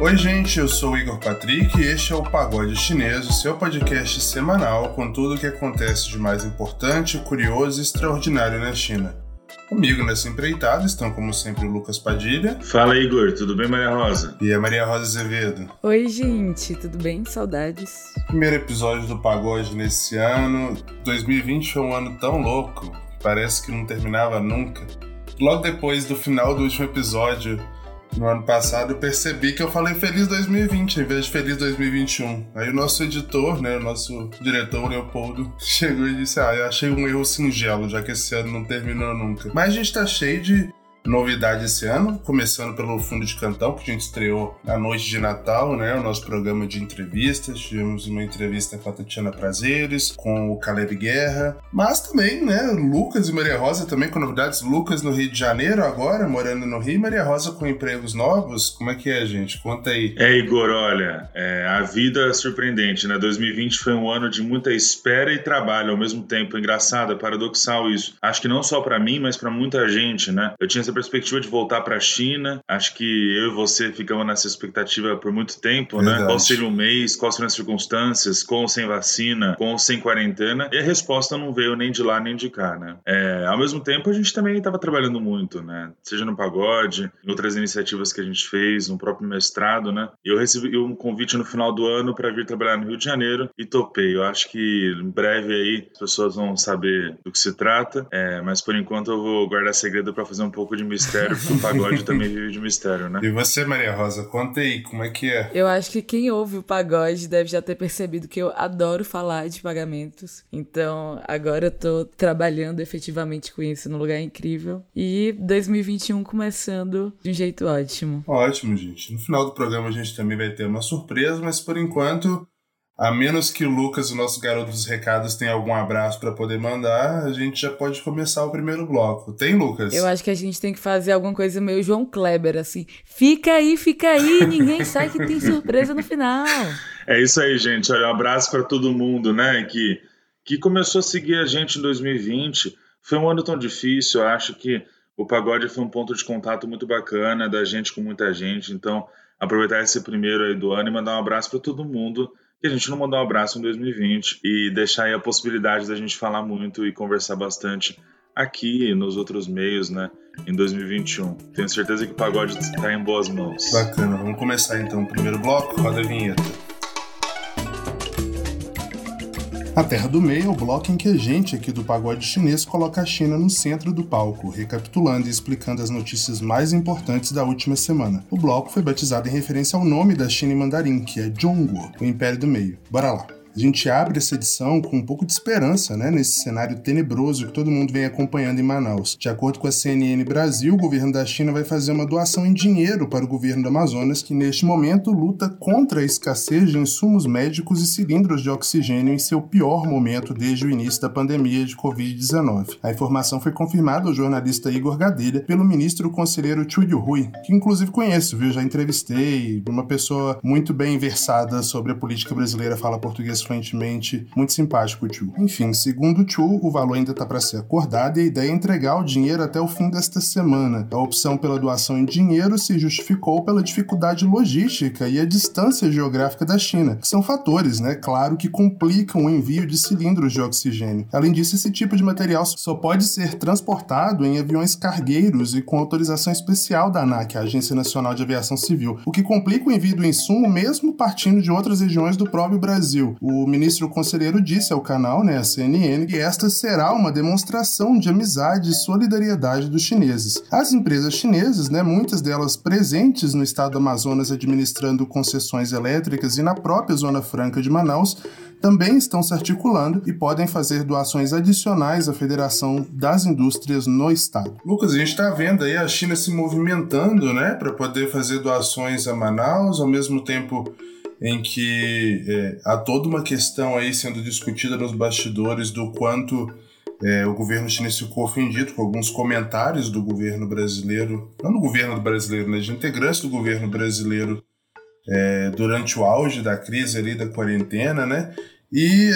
Oi, gente, eu sou o Igor Patrick e este é o Pagode Chinês, o seu podcast semanal com tudo o que acontece de mais importante, curioso e extraordinário na China. Comigo nessa empreitada estão, como sempre, o Lucas Padilha. Fala, Igor, tudo bem, Maria Rosa? E a Maria Rosa Azevedo. Oi, gente, tudo bem? Saudades. Primeiro episódio do Pagode nesse ano. 2020 foi um ano tão louco que parece que não terminava nunca. Logo depois do final do último episódio, no ano passado, eu percebi que eu falei Feliz 2020 em vez de Feliz 2021. Aí o nosso editor, né, o nosso diretor, Leopoldo, chegou e disse: Ah, eu achei um erro singelo, já que esse ano não terminou nunca. Mas a gente tá cheio de novidade esse ano, começando pelo Fundo de Cantão, que a gente estreou na noite de Natal, né? O nosso programa de entrevistas. Tivemos uma entrevista com a Tatiana Prazeres, com o Caleb Guerra, mas também, né? Lucas e Maria Rosa também com novidades. Lucas no Rio de Janeiro agora, morando no Rio, Maria Rosa com empregos novos. Como é que é, gente? Conta aí. É, Igor, olha, é, a vida é surpreendente, né? 2020 foi um ano de muita espera e trabalho ao mesmo tempo. Engraçado, é paradoxal isso. Acho que não só para mim, mas para muita gente, né? Eu tinha essa perspectiva de voltar para a China. Acho que eu e você ficamos nessa expectativa por muito tempo, né? Verdade. né? Qual seria o mês, quais seriam as circunstâncias, com ou sem vacina, com ou sem quarentena. E a resposta não veio nem de lá nem de cá, né? É, ao mesmo tempo, a gente também estava trabalhando muito, né? Seja no pagode, em outras iniciativas que a gente fez, no próprio mestrado, né? Eu recebi um convite no final do ano para vir trabalhar no Rio de Janeiro e topei. Eu acho que em breve aí as pessoas vão saber do que se trata, é, mas por enquanto eu vou guardar segredo para fazer um pouco de mistério, porque o pagode também vive de mistério, né? E você, Maria Rosa, conta aí, como é que é? Eu acho que quem ouve o pagode deve já ter percebido que eu adoro falar de pagamentos. Então, agora eu tô trabalhando efetivamente com isso num lugar incrível. E 2021 começando de um jeito ótimo. Ótimo, gente. No final do programa a gente também vai ter uma surpresa, mas por enquanto a menos que o Lucas, o nosso garoto dos recados, tenha algum abraço para poder mandar, a gente já pode começar o primeiro bloco. Tem, Lucas? Eu acho que a gente tem que fazer alguma coisa meio João Kleber, assim. Fica aí, fica aí, ninguém sai que tem surpresa no final. É isso aí, gente. Olha, um abraço para todo mundo, né, que, que começou a seguir a gente em 2020. Foi um ano tão difícil, eu acho que o pagode foi um ponto de contato muito bacana da gente com muita gente. Então, aproveitar esse primeiro aí do ano e mandar um abraço para todo mundo que a gente não mandar um abraço em 2020 e deixar aí a possibilidade da gente falar muito e conversar bastante aqui nos outros meios, né, em 2021. Tenho certeza que o pagode está em boas mãos. Bacana, vamos começar então o primeiro bloco, roda a vinheta. A Terra do Meio é o bloco em que a gente aqui do pagode chinês coloca a China no centro do palco, recapitulando e explicando as notícias mais importantes da última semana. O bloco foi batizado em referência ao nome da China em mandarim, que é Zhongguo, o Império do Meio. Bora lá! A gente abre essa edição com um pouco de esperança, né, nesse cenário tenebroso que todo mundo vem acompanhando em Manaus. De acordo com a CNN Brasil, o governo da China vai fazer uma doação em dinheiro para o governo do Amazonas, que neste momento luta contra a escassez de insumos médicos e cilindros de oxigênio em seu pior momento desde o início da pandemia de Covid-19. A informação foi confirmada ao jornalista Igor Gadelha pelo ministro conselheiro Chu Rui, que inclusive conheço, viu? Já entrevistei, uma pessoa muito bem versada sobre a política brasileira, fala português fluentemente, muito simpático o Chu. Enfim, segundo o Chu, o valor ainda está para ser acordado e a ideia é entregar o dinheiro até o fim desta semana. A opção pela doação em dinheiro se justificou pela dificuldade logística e a distância geográfica da China, que são fatores, né, claro, que complicam o envio de cilindros de oxigênio. Além disso, esse tipo de material só pode ser transportado em aviões cargueiros e com autorização especial da ANAC, a Agência Nacional de Aviação Civil, o que complica o envio do insumo mesmo partindo de outras regiões do próprio Brasil. O ministro conselheiro disse ao canal, né, a CNN, que esta será uma demonstração de amizade e solidariedade dos chineses. As empresas chinesas, né, muitas delas presentes no estado do Amazonas administrando concessões elétricas e na própria Zona Franca de Manaus, também estão se articulando e podem fazer doações adicionais à Federação das Indústrias no estado. Lucas, a gente está vendo aí a China se movimentando, né, para poder fazer doações a Manaus, ao mesmo tempo em que é, há toda uma questão aí sendo discutida nos bastidores do quanto é, o governo chinês ficou ofendido com alguns comentários do governo brasileiro, não do governo brasileiro, né, de integrantes do governo brasileiro é, durante o auge da crise ali da quarentena, né? E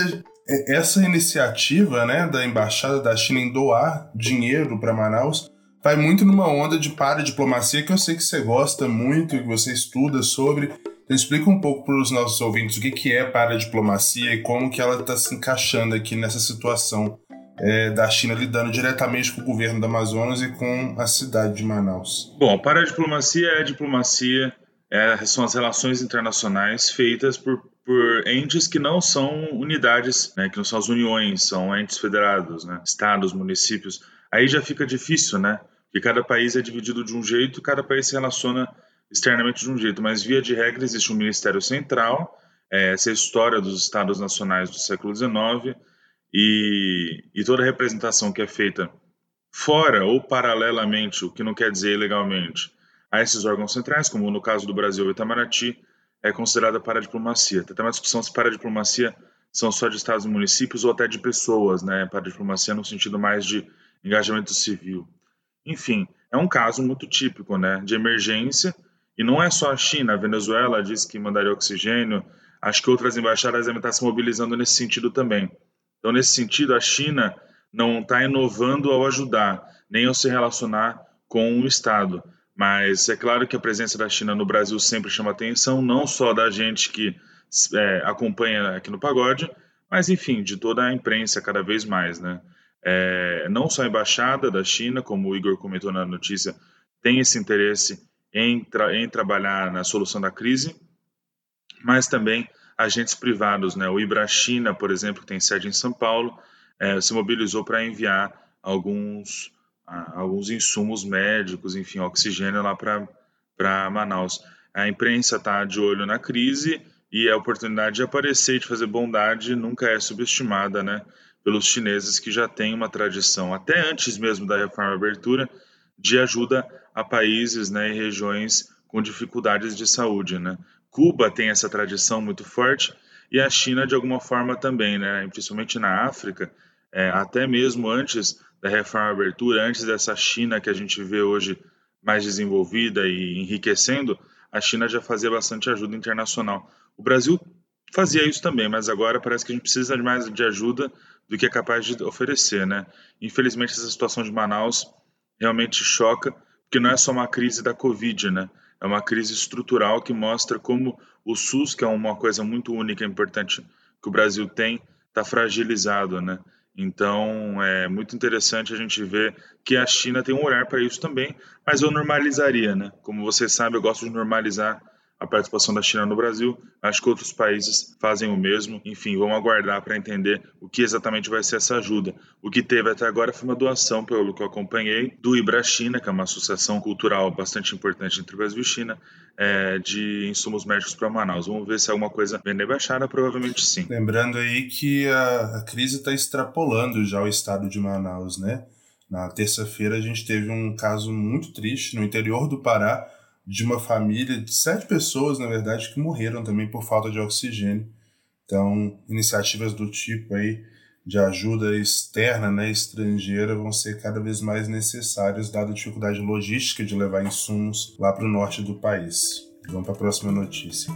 essa iniciativa, né, da embaixada da China em doar dinheiro para Manaus vai muito numa onda de paradiplomacia que eu sei que você gosta muito, que você estuda sobre. Então explica um pouco para os nossos ouvintes o que, que é paradiplomacia e como que ela está se encaixando aqui nessa situação é, da China lidando diretamente com o governo do Amazonas e com a cidade de Manaus. Bom, paradiplomacia é diplomacia, é, são as relações internacionais feitas por, por entes que não são unidades, né, que não são as uniões, são entes federados, né, estados, municípios. Aí já fica difícil, né? que cada país é dividido de um jeito, cada país se relaciona externamente de um jeito, mas via de regra existe um Ministério Central, é, essa é história dos Estados Nacionais do século XIX, e, e toda a representação que é feita fora ou paralelamente, o que não quer dizer ilegalmente, a esses órgãos centrais, como no caso do Brasil, o Itamaraty, é considerada para a diplomacia. Tem até uma discussão se para a diplomacia são só de estados e municípios ou até de pessoas, né? Para a diplomacia no sentido mais de engajamento civil. Enfim, é um caso muito típico né, de emergência, e não é só a China, a Venezuela disse que mandaria oxigênio, acho que outras embaixadas devem estar se mobilizando nesse sentido também. Então, nesse sentido, a China não está inovando ao ajudar, nem ao se relacionar com o Estado. Mas é claro que a presença da China no Brasil sempre chama atenção, não só da gente que é, acompanha aqui no pagode, mas enfim, de toda a imprensa cada vez mais, né? é, não só a embaixada da China, como o Igor comentou na notícia, tem esse interesse em, tra em trabalhar na solução da crise, mas também agentes privados, né? O Ibrachina, por exemplo, que tem sede em São Paulo, é, se mobilizou para enviar alguns, alguns insumos médicos, enfim, oxigênio lá para Manaus. A imprensa está de olho na crise e a oportunidade de aparecer e de fazer bondade nunca é subestimada, né? pelos chineses que já têm uma tradição, até antes mesmo da reforma abertura, de ajuda a países né, e regiões com dificuldades de saúde. Né? Cuba tem essa tradição muito forte e a China, de alguma forma, também, né? principalmente na África, é, até mesmo antes da reforma abertura, antes dessa China que a gente vê hoje mais desenvolvida e enriquecendo, a China já fazia bastante ajuda internacional. O Brasil fazia isso também, mas agora parece que a gente precisa mais de ajuda do que é capaz de oferecer, né? Infelizmente essa situação de Manaus realmente choca, porque não é só uma crise da Covid, né? É uma crise estrutural que mostra como o SUS, que é uma coisa muito única e importante que o Brasil tem, está fragilizado, né? Então é muito interessante a gente ver que a China tem um olhar para isso também, mas eu normalizaria, né? Como você sabe, eu gosto de normalizar a participação da China no Brasil. Acho que outros países fazem o mesmo. Enfim, vamos aguardar para entender o que exatamente vai ser essa ajuda. O que teve até agora foi uma doação, pelo que eu acompanhei, do Ibrachina, que é uma associação cultural bastante importante entre Brasil e China, é, de insumos médicos para Manaus. Vamos ver se alguma coisa vem da embaixada, provavelmente sim. Lembrando aí que a, a crise está extrapolando já o estado de Manaus, né? Na terça-feira a gente teve um caso muito triste no interior do Pará, de uma família de sete pessoas, na verdade, que morreram também por falta de oxigênio. Então, iniciativas do tipo aí de ajuda externa, né, estrangeira, vão ser cada vez mais necessárias, dada a dificuldade logística de levar insumos lá para o norte do país. Vamos para a próxima notícia.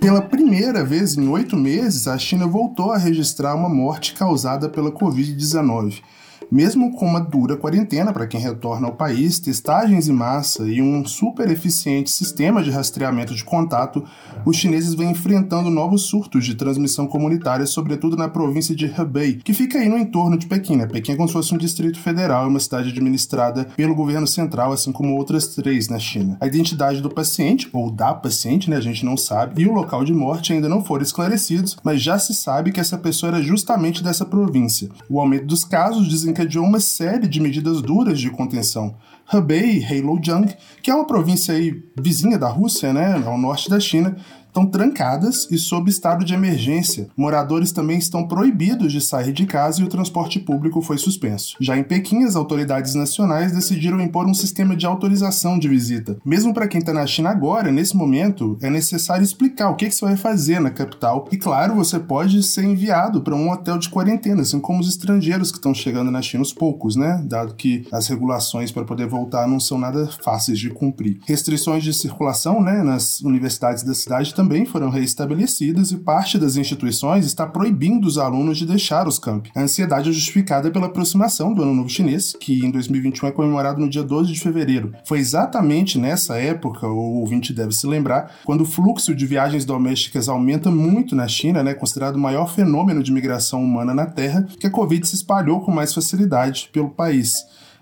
Pela primeira vez em oito meses, a China voltou a registrar uma morte causada pela Covid-19. Mesmo com uma dura quarentena para quem retorna ao país, testagens em massa e um super eficiente sistema de rastreamento de contato, os chineses vêm enfrentando novos surtos de transmissão comunitária, sobretudo na província de Hebei, que fica aí no entorno de Pequim. Né? Pequim é como se fosse um distrito federal, uma cidade administrada pelo governo central, assim como outras três na China. A identidade do paciente, ou da paciente, né, a gente não sabe, e o local de morte ainda não foram esclarecidos, mas já se sabe que essa pessoa era justamente dessa província. O aumento dos casos desencadeou uma série de medidas duras de contenção. Hebei e Heilongjiang, que é uma província vizinha da Rússia, né, ao norte da China, estão trancadas e sob estado de emergência. Moradores também estão proibidos de sair de casa e o transporte público foi suspenso. Já em Pequim, as autoridades nacionais decidiram impor um sistema de autorização de visita. Mesmo para quem está na China agora, nesse momento, é necessário explicar o que, que você vai fazer na capital. E claro, você pode ser enviado para um hotel de quarentena, assim como os estrangeiros que estão chegando na China, os poucos, né? Dado que as regulações para poder voltar não são nada fáceis de cumprir. Restrições de circulação, né, nas universidades da cidade também também foram reestabelecidas e parte das instituições está proibindo os alunos de deixar os campi. A ansiedade é justificada pela aproximação do Ano Novo Chinês, que em 2021 é comemorado no dia 12 de fevereiro. Foi exatamente nessa época, o ouvinte deve se lembrar, quando o fluxo de viagens domésticas aumenta muito na China, né, considerado o maior fenômeno de migração humana na Terra, que a Covid se espalhou com mais facilidade pelo país.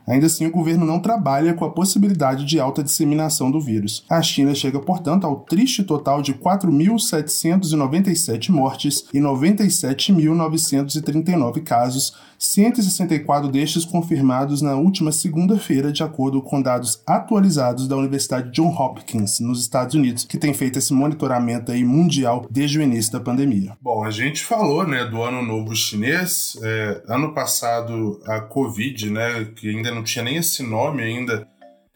Ainda assim, o governo não trabalha com a possibilidade de alta disseminação do vírus. A China chega, portanto, ao triste total de 4.797 mortes e 97.939 casos, 164 destes confirmados na última segunda-feira, de acordo com dados atualizados da Universidade John Hopkins, nos Estados Unidos, que tem feito esse monitoramento aí mundial desde o início da pandemia. Bom, a gente falou, né, do Ano Novo Chinês. É, ano passado, a Covid, né, que ainda não tinha nem esse nome ainda,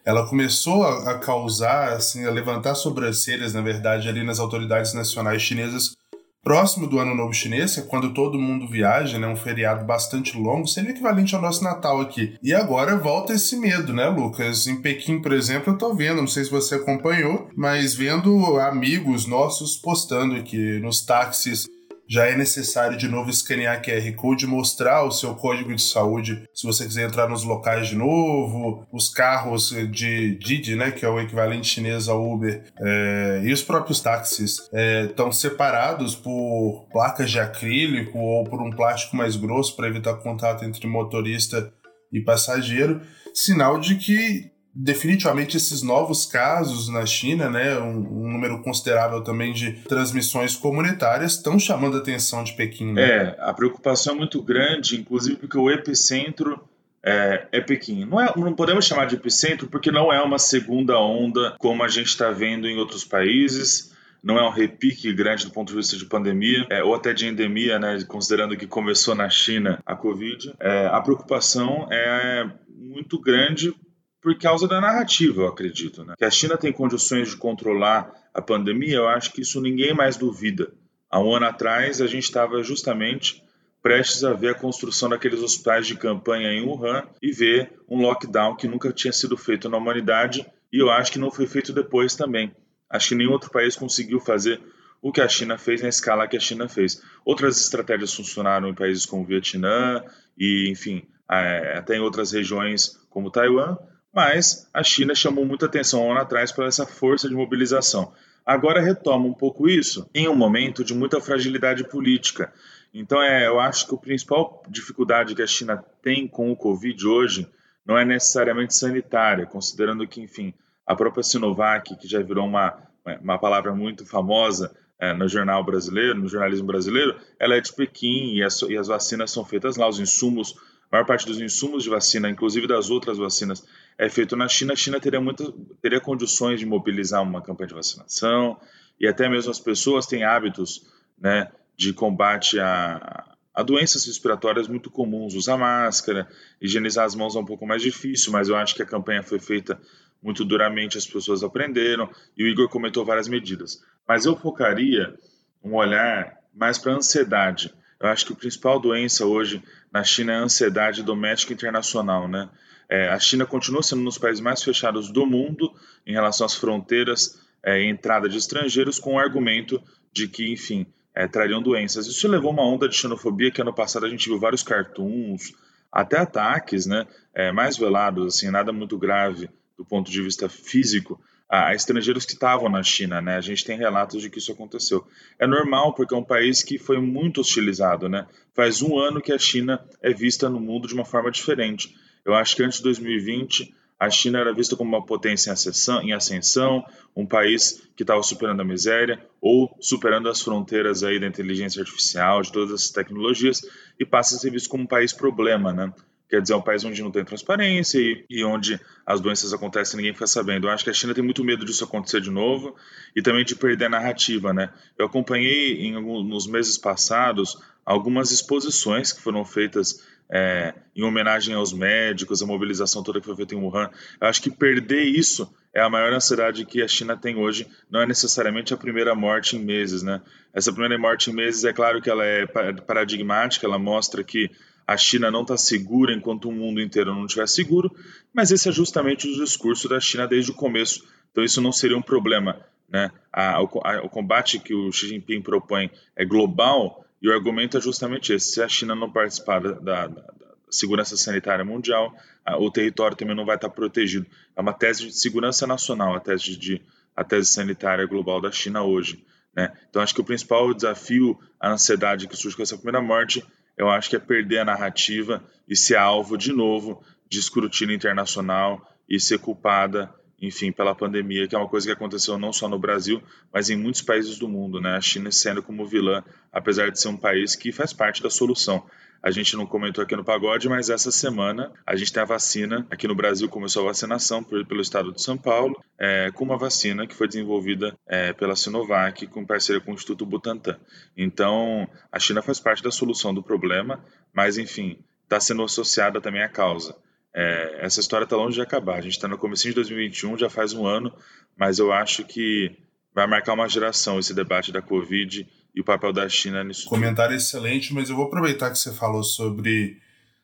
ela começou a, causar, assim, a levantar sobrancelhas, na verdade, ali nas autoridades nacionais chinesas próximo do Ano Novo Chinês, é quando todo mundo viaja, né? Um feriado bastante longo, seria equivalente ao nosso Natal aqui. E agora volta esse medo, né, Lucas? Em Pequim, por exemplo, eu tô vendo, não sei se você acompanhou, mas vendo amigos nossos postando aqui nos táxis já é necessário de novo escanear QR Code, mostrar o seu código de saúde se você quiser entrar nos locais de novo, os carros de Didi, né, que é o equivalente chinês ao Uber, é, e os próprios táxis estão é, separados por placas de acrílico ou por um plástico mais grosso para evitar contato entre motorista e passageiro, sinal de que definitivamente esses novos casos na China, né, um, um, número considerável também de transmissões comunitárias, estão chamando a atenção de Pequim. Né? É, a preocupação é muito grande, inclusive porque o epicentro é, é Pequim. Não, é, não podemos chamar de epicentro porque não é uma segunda onda como a gente está vendo em outros países não é um repique grande do ponto de vista de pandemia, é, ou até de endemia, né, considerando que começou na China a Covid. É, a preocupação é muito grande por causa da narrativa, eu acredito. Né? Que a China tem condições de controlar a pandemia, eu acho que isso ninguém mais duvida. Há um ano atrás, a gente estava justamente prestes a ver a construção daqueles hospitais de campanha em Wuhan e ver um lockdown que nunca tinha sido feito na humanidade e eu acho que não foi feito depois também. Acho que nenhum outro país conseguiu fazer o que a China fez na escala que a China fez. Outras estratégias funcionaram em países como o Vietnã e, enfim, até em outras regiões como Taiwan, mas a China chamou muita atenção um ano atrás por essa força de mobilização. Agora retoma um pouco isso em um momento de muita fragilidade política. Então, é, eu acho que a principal dificuldade que a China tem com o Covid hoje não é necessariamente sanitária, considerando que, enfim, a própria Sinovac, que já virou uma, uma palavra muito famosa é, no jornal brasileiro, no jornalismo brasileiro, ela é de Pequim e as, e as vacinas são feitas lá, os insumos, a maior parte dos insumos de vacina, inclusive das outras vacinas, é feito na China, a China teria, muita, teria condições de mobilizar uma campanha de vacinação e até mesmo as pessoas têm hábitos né, de combate a, a doenças respiratórias muito comuns. Usar máscara, higienizar as mãos é um pouco mais difícil, mas eu acho que a campanha foi feita muito duramente, as pessoas aprenderam e o Igor comentou várias medidas. Mas eu focaria um olhar mais para a ansiedade. Eu acho que a principal doença hoje na China é a ansiedade doméstica internacional, né? É, a China continua sendo um dos países mais fechados do mundo em relação às fronteiras é, e entrada de estrangeiros, com o argumento de que, enfim, é, trariam doenças. Isso levou uma onda de xenofobia que ano passado a gente viu vários cartoons, até ataques, né, é, mais velados, assim, nada muito grave do ponto de vista físico, a, estrangeiros que estavam na China, né? A gente tem relatos de que isso aconteceu. É normal porque é um país que foi muito hostilizado, né? Faz um ano que a China é vista no mundo de uma forma diferente. Eu acho que antes de 2020 a China era vista como uma potência em ascensão, um país que estava superando a miséria ou superando as fronteiras aí da inteligência artificial, de todas essas tecnologias, e passa a ser visto como um país problema, né? Quer dizer, é um país onde não tem transparência e, e, onde as doenças acontecem e ninguém fica sabendo. Eu acho que a China tem muito medo disso acontecer de novo e também de perder a narrativa, né? Eu acompanhei em, nos meses passados algumas exposições que foram feitas é, em homenagem aos médicos, a mobilização toda que foi feita em Wuhan. Eu acho que perder isso é a maior ansiedade que a China tem hoje. Não é necessariamente a primeira morte em meses, né? Essa primeira morte em meses, é claro que ela é paradigmática, ela mostra que a China não está segura enquanto o mundo inteiro não estiver seguro, mas esse é justamente o discurso da China desde o começo. Então isso não seria um problema né? A, o, a, o combate que o Xi Jinping propõe é global e o argumento é justamente esse: se a China não participar da, da, da segurança sanitária mundial, a, o território também não vai estar protegido. É uma tese de segurança nacional, a tese de a tese sanitária global da China hoje. Né? Então, acho que o principal desafio, a ansiedade que surge com essa primeira morte, eu acho que é perder a narrativa e ser alvo de novo de escrutínio internacional e ser culpada, enfim, pela pandemia, que é uma coisa que aconteceu não só no Brasil, mas em muitos países do mundo, né? A China sendo como vilã, apesar de ser um país que faz parte da solução. A gente não comentou aqui no Pagode, mas essa semana a gente tem a vacina. Aqui no Brasil começou a vacinação pelo estado de São Paulo, é, com uma vacina que foi desenvolvida é, pela Sinovac, com parceria com o Instituto Butantan. Então, a China faz parte da solução do problema, mas, enfim, está sendo associada também à causa. É, essa história está longe de acabar. A gente está no começo de 2021, já faz um ano, mas eu acho que vai marcar uma geração esse debate da Covid e o papel da China nisso. Comentário excelente, mas eu vou aproveitar que você falou sobre,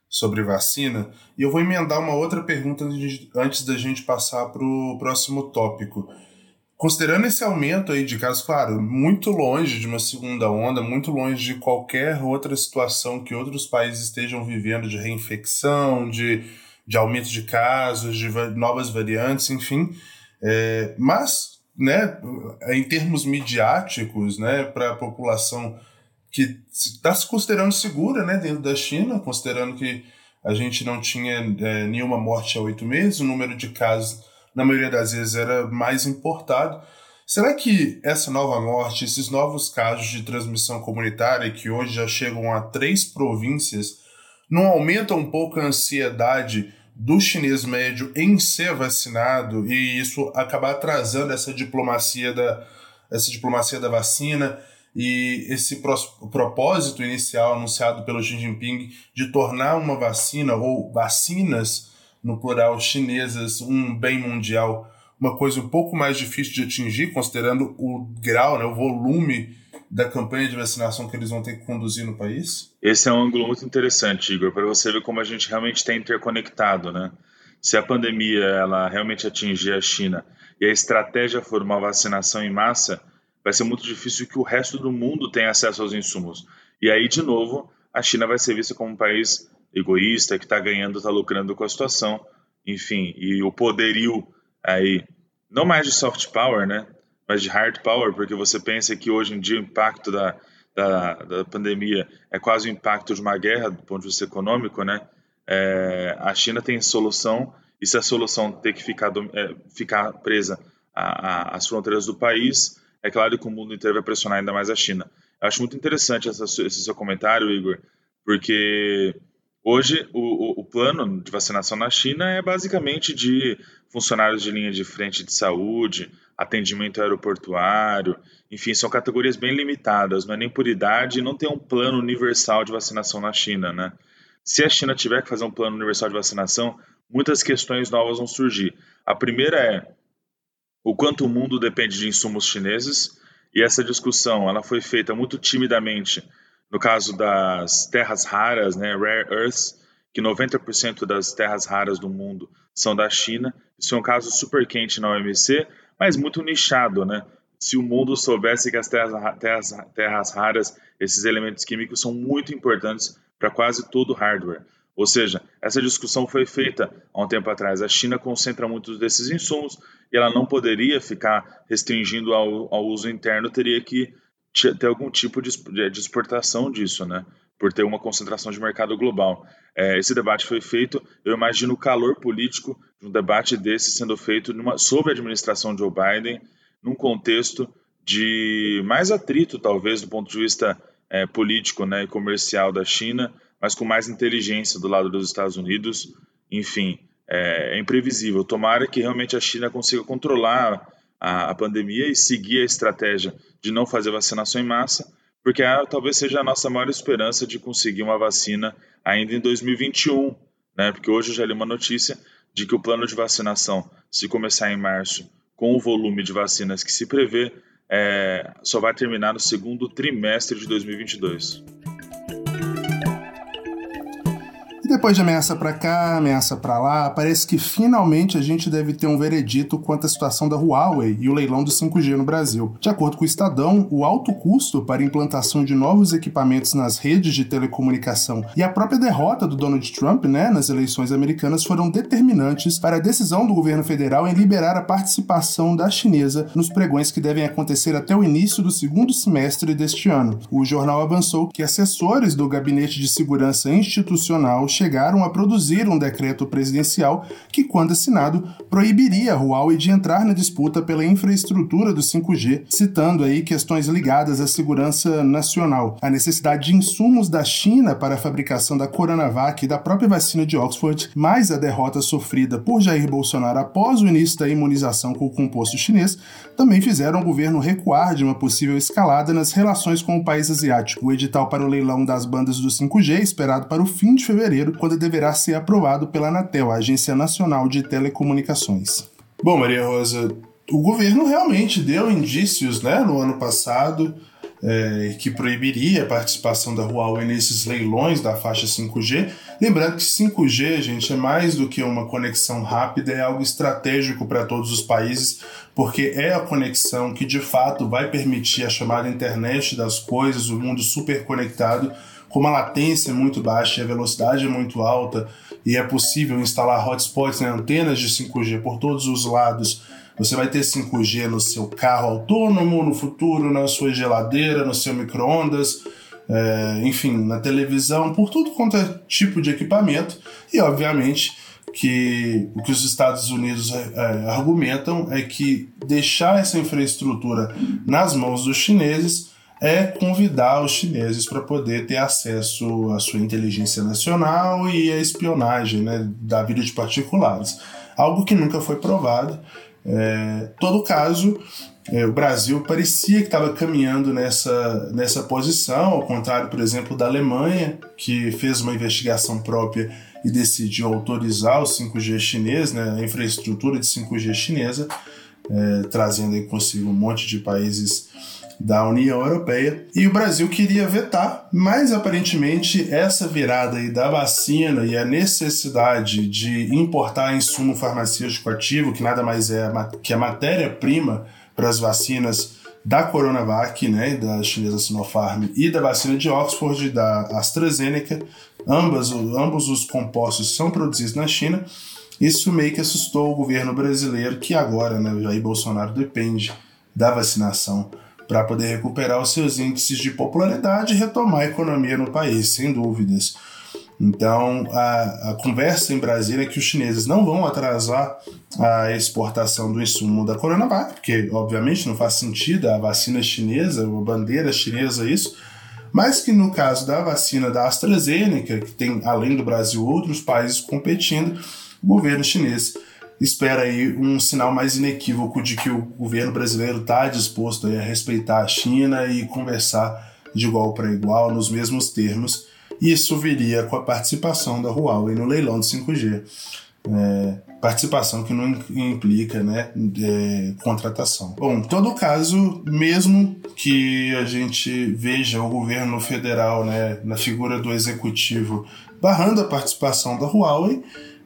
sobre vacina e eu vou emendar uma outra pergunta antes da gente passar para o próximo tópico. Considerando esse aumento aí de casos, claro, muito longe de uma segunda onda, muito longe de qualquer outra situação que outros países estejam vivendo de reinfecção, de, de aumento de casos, de novas variantes, enfim. É, mas né, em termos midiáticos, né, para a população que está se considerando segura, né, dentro da China, considerando que a gente não tinha é, nenhuma morte há oito meses, o número de casos, na maioria das vezes, era mais importado. Será que essa nova morte, esses novos casos de transmissão comunitária, que hoje já chegam a três províncias, não aumentam um pouco a ansiedade do chinês médio em ser vacinado e isso acabar atrasando essa diplomacia da, essa diplomacia da vacina e esse propósito inicial anunciado pelo Xi Jinping de tornar uma vacina ou vacinas no plural chinesas um bem mundial uma coisa um pouco mais difícil de atingir considerando o grau, né, o volume da campanha de vacinação que eles vão ter que conduzir no país? Esse é um ângulo muito interessante, Igor, para você ver como a gente realmente está interconectado, né? Se a pandemia ela realmente atingir a China e a estratégia for uma vacinação em massa, vai ser muito difícil que o resto do mundo tenha acesso aos insumos. E aí, de novo, a China vai ser vista como um país egoísta, que está ganhando, está lucrando com a situação, enfim, e o poderio aí, não mais de soft power, né? Mas de hard power, porque você pensa que hoje em dia o impacto da, da, da pandemia é quase o impacto de uma guerra do ponto de vista econômico, né? É, a China tem solução, e se a solução ter que ficar, é, ficar presa às fronteiras do país, é claro que o mundo inteiro vai pressionar ainda mais a China. Eu acho muito interessante essa, esse seu comentário, Igor, porque hoje o, o, plano de vacinação na China é basicamente de funcionários de linha de frente de saúde, atendimento aeroportuário, enfim, são categorias bem limitadas, não é nem por idade não tem um plano universal de vacinação na China, né? Se a China tiver que fazer um plano universal de vacinação, muitas questões novas vão surgir. A primeira é o quanto o mundo depende de insumos chineses, e essa discussão ela foi feita muito timidamente no caso das terras raras, né, rare earths, que 90% das terras raras do mundo são da China. Isso é um caso super quente na OMC, mas muito nichado, né? Se o mundo soubesse que as terras, terras, terras raras, esses elementos químicos são muito importantes para quase todo hardware. Ou seja, essa discussão foi feita há um tempo atrás. A China concentra muitos desses insumos e ela não poderia ficar restringindo ao, ao uso interno, teria que ter algum tipo de, de exportação disso, né? Por ter uma concentração de mercado global. É, esse debate foi feito, eu imagino o calor político de um debate desse sendo feito numa, sob a administração de Joe Biden, num contexto de mais atrito, talvez, do ponto de vista é, político né, e comercial da China, mas com mais inteligência do lado dos Estados Unidos. Enfim, é, é imprevisível. Tomara que realmente a China consiga controlar a, a, pandemia e seguir a estratégia de não fazer vacinação em massa, porque talvez seja a nossa maior esperança de conseguir uma vacina ainda em 2021, né? Porque hoje eu já li uma notícia de que o plano de vacinação, se começar em março, com o volume de vacinas que se prevê, é, só vai terminar no segundo trimestre de 2022. Depois de ameaça para cá, ameaça para lá, parece que finalmente a gente deve ter um veredito quanto à situação da Huawei e o leilão do 5G no Brasil. De acordo com o Estadão, o alto custo para a implantação de novos equipamentos nas redes de telecomunicação e a própria derrota do Donald Trump né, nas eleições americanas foram determinantes para a decisão do governo federal em liberar a participação da chinesa nos pregões que devem acontecer até o início do segundo semestre deste ano. O jornal avançou que assessores do Gabinete de Segurança Institucional chegaram a produzir um decreto presidencial que, quando assinado, proibiria a Huawei de entrar na disputa pela infraestrutura do 5G, citando aí questões ligadas à segurança nacional, a necessidade de insumos da China para a fabricação da Coronavac e da própria vacina de Oxford, mais a derrota sofrida por Jair Bolsonaro após o início da imunização com o composto chinês, também fizeram o governo recuar de uma possível escalada nas relações com o país asiático. O edital para o leilão das bandas do 5G, esperado para o fim de fevereiro, quando deverá ser aprovado pela Anatel, a Agência Nacional de Telecomunicações. Bom, Maria Rosa, o governo realmente deu indícios né, no ano passado é, que proibiria a participação da Huawei nesses leilões da faixa 5G. Lembrando que 5G, gente, é mais do que uma conexão rápida, é algo estratégico para todos os países, porque é a conexão que de fato vai permitir a chamada internet das coisas, o mundo super conectado como a latência é muito baixa e a velocidade é muito alta e é possível instalar hotspots, né, antenas de 5G por todos os lados, você vai ter 5G no seu carro autônomo, no futuro, na sua geladeira, no seu micro-ondas, é, enfim, na televisão, por tudo quanto é tipo de equipamento. E, obviamente, que o que os Estados Unidos é, argumentam é que deixar essa infraestrutura nas mãos dos chineses é convidar os chineses para poder ter acesso à sua inteligência nacional e à espionagem né, da vida de particulares. Algo que nunca foi provado. É, todo caso, é, o Brasil parecia que estava caminhando nessa, nessa posição, ao contrário, por exemplo, da Alemanha, que fez uma investigação própria e decidiu autorizar o 5G chinês, né, a infraestrutura de 5G chinesa, é, trazendo aí consigo um monte de países da União Europeia e o Brasil queria vetar, mas aparentemente essa virada aí da vacina e a necessidade de importar insumo farmacêutico ativo, que nada mais é que a matéria-prima para as vacinas da Coronavac, né, da chinesa Sinopharm e da vacina de Oxford da AstraZeneca, ambas, ambos os compostos são produzidos na China. Isso meio que assustou o governo brasileiro, que agora, né, Jair Bolsonaro depende da vacinação para poder recuperar os seus índices de popularidade e retomar a economia no país, sem dúvidas. Então, a, a conversa em Brasília é que os chineses não vão atrasar a exportação do insumo da Coronavac, porque, obviamente, não faz sentido a vacina chinesa, a bandeira chinesa, isso, mas que no caso da vacina da AstraZeneca, que tem, além do Brasil, outros países competindo, o governo chinês espera aí um sinal mais inequívoco de que o governo brasileiro está disposto a respeitar a China e conversar de igual para igual nos mesmos termos. Isso viria com a participação da Huawei no leilão de 5G. É, participação que não implica né, é, contratação. Bom, em todo caso, mesmo que a gente veja o governo federal né, na figura do executivo barrando a participação da Huawei,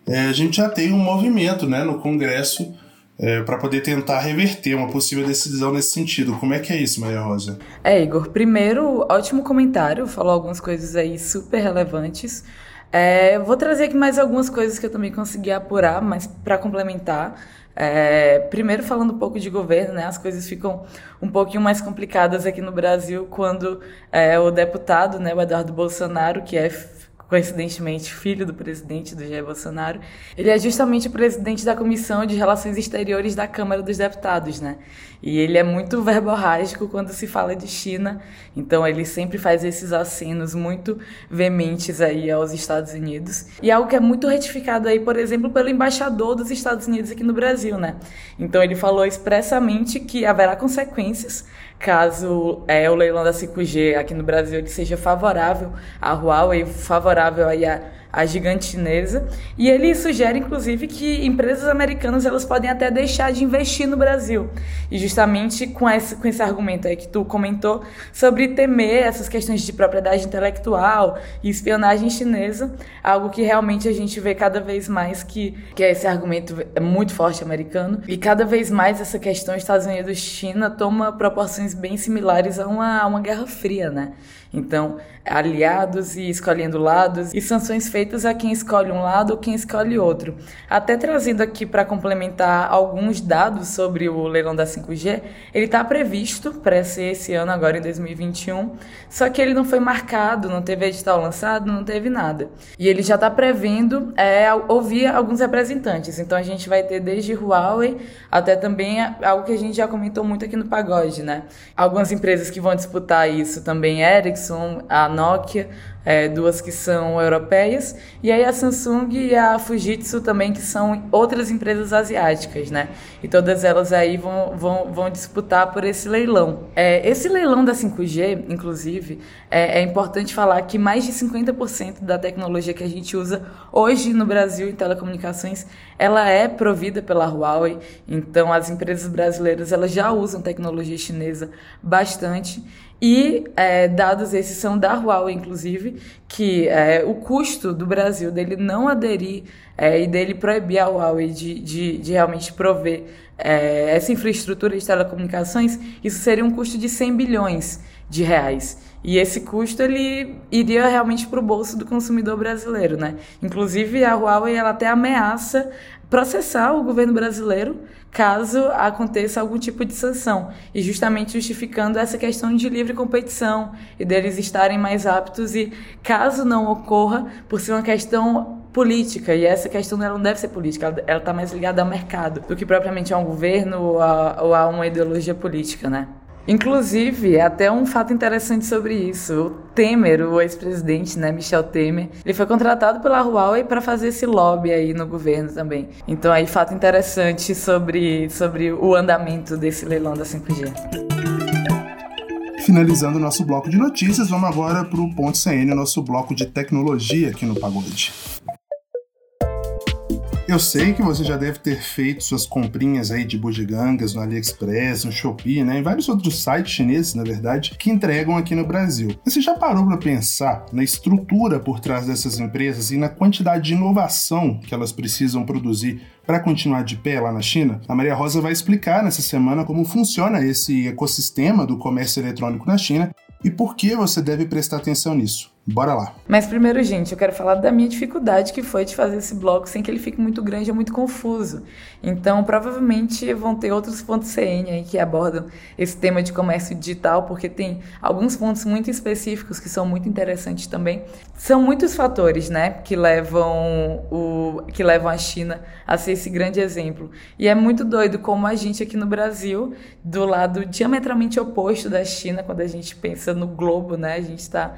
é, a gente já tem um movimento né, no Congresso é, para poder tentar reverter uma possível decisão nesse sentido. Como é que é isso, Maria Rosa? É, Igor, primeiro, ótimo comentário, falou algumas coisas aí super relevantes. É, vou trazer aqui mais algumas coisas que eu também consegui apurar, mas para complementar. É, primeiro, falando um pouco de governo, né, as coisas ficam um pouquinho mais complicadas aqui no Brasil quando é, o deputado, né, o Eduardo Bolsonaro, que é coincidentemente filho do presidente do Jair Bolsonaro, ele é justamente o presidente da Comissão de Relações Exteriores da Câmara dos Deputados, né? E ele é muito verborrágico quando se fala de China, então ele sempre faz esses acenos muito veementes aí aos Estados Unidos. E algo que é muito retificado aí, por exemplo, pelo embaixador dos Estados Unidos aqui no Brasil, né? Então ele falou expressamente que haverá consequências caso é, o leilão da 5G aqui no Brasil ele seja favorável à Huawei, favorável aí a a gigante chinesa, e ele sugere inclusive que empresas americanas elas podem até deixar de investir no Brasil. E justamente com esse, com esse argumento aí que tu comentou sobre temer essas questões de propriedade intelectual e espionagem chinesa, algo que realmente a gente vê cada vez mais que, que esse argumento é muito forte americano, e cada vez mais essa questão Estados Unidos-China toma proporções bem similares a uma, a uma guerra fria, né? Então, aliados e escolhendo lados, e sanções feitas a quem escolhe um lado ou quem escolhe outro. Até trazendo aqui para complementar alguns dados sobre o leilão da 5G, ele está previsto para ser esse ano, agora em 2021, só que ele não foi marcado, não teve edital lançado, não teve nada. E ele já está prevendo é, ouvir alguns representantes, então a gente vai ter desde Huawei até também algo que a gente já comentou muito aqui no Pagode, né? Algumas empresas que vão disputar isso também, Ericsson, a Nokia, é, duas que são europeias, e aí a Samsung e a Fujitsu também, que são outras empresas asiáticas, né? E todas elas aí vão, vão, vão disputar por esse leilão. É, esse leilão da 5G, inclusive, é, é importante falar que mais de 50% da tecnologia que a gente usa hoje no Brasil em telecomunicações, ela é provida pela Huawei, então as empresas brasileiras elas já usam tecnologia chinesa bastante, e é, dados esses são da Huawei, inclusive, que é, o custo do Brasil dele não aderir é, e dele proibir a Huawei de, de, de realmente prover é, essa infraestrutura de telecomunicações, isso seria um custo de 100 bilhões de reais. E esse custo ele iria realmente para o bolso do consumidor brasileiro, né? Inclusive a Huawei ela até ameaça processar o governo brasileiro caso aconteça algum tipo de sanção, e justamente justificando essa questão de livre competição e deles estarem mais aptos e caso não ocorra por ser uma questão política, e essa questão ela não deve ser política, ela está mais ligada ao mercado do que propriamente a um governo ou a, ou a uma ideologia política, né? Inclusive, até um fato interessante sobre isso. O Temer, o ex-presidente, né, Michel Temer, ele foi contratado pela Huawei para fazer esse lobby aí no governo também. Então aí fato interessante sobre, sobre o andamento desse leilão da 5G. Finalizando o nosso bloco de notícias, vamos agora para o Ponto CN, nosso bloco de tecnologia aqui no Pagode. Eu sei que você já deve ter feito suas comprinhas aí de bugigangas no AliExpress, no Shopee, né, em vários outros sites chineses, na verdade, que entregam aqui no Brasil. Mas você já parou para pensar na estrutura por trás dessas empresas e na quantidade de inovação que elas precisam produzir para continuar de pé lá na China? A Maria Rosa vai explicar nessa semana como funciona esse ecossistema do comércio eletrônico na China e por que você deve prestar atenção nisso. Bora lá. Mas primeiro, gente, eu quero falar da minha dificuldade que foi de fazer esse bloco sem que ele fique muito grande ou muito confuso. Então, provavelmente vão ter outros pontos CN aí que abordam esse tema de comércio digital, porque tem alguns pontos muito específicos que são muito interessantes também. São muitos fatores, né, que levam o que levam a China a ser esse grande exemplo. E é muito doido como a gente aqui no Brasil, do lado diametralmente oposto da China, quando a gente pensa no globo, né, a gente está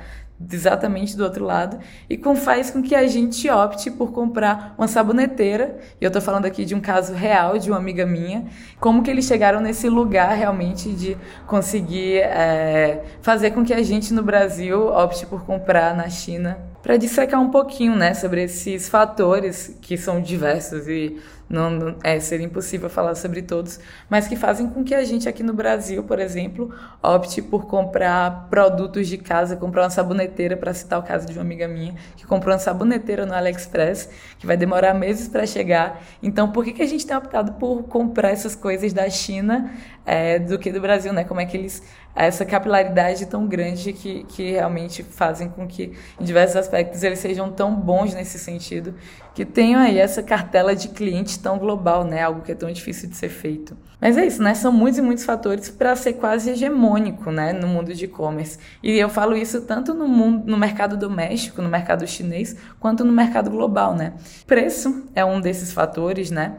exatamente do outro lado e com, faz com que a gente opte por comprar uma saboneteira. E eu estou falando aqui de um caso real de uma amiga minha. Como que eles chegaram nesse lugar realmente de conseguir é, fazer com que a gente no Brasil opte por comprar na China para dissecar um pouquinho, né, sobre esses fatores que são diversos e não, é, seria impossível falar sobre todos, mas que fazem com que a gente aqui no Brasil, por exemplo, opte por comprar produtos de casa, comprar uma saboneteira, para citar o caso de uma amiga minha, que comprou uma saboneteira no AliExpress, que vai demorar meses para chegar. Então, por que, que a gente tem optado por comprar essas coisas da China é, do que do Brasil, né? Como é que eles essa capilaridade tão grande que, que realmente fazem com que, em diversos aspectos, eles sejam tão bons nesse sentido, que tenham aí essa cartela de clientes tão global, né? Algo que é tão difícil de ser feito. Mas é isso, né? São muitos e muitos fatores para ser quase hegemônico, né? No mundo de e-commerce. E eu falo isso tanto no mundo, no mercado doméstico, no mercado chinês, quanto no mercado global, né? Preço é um desses fatores, né?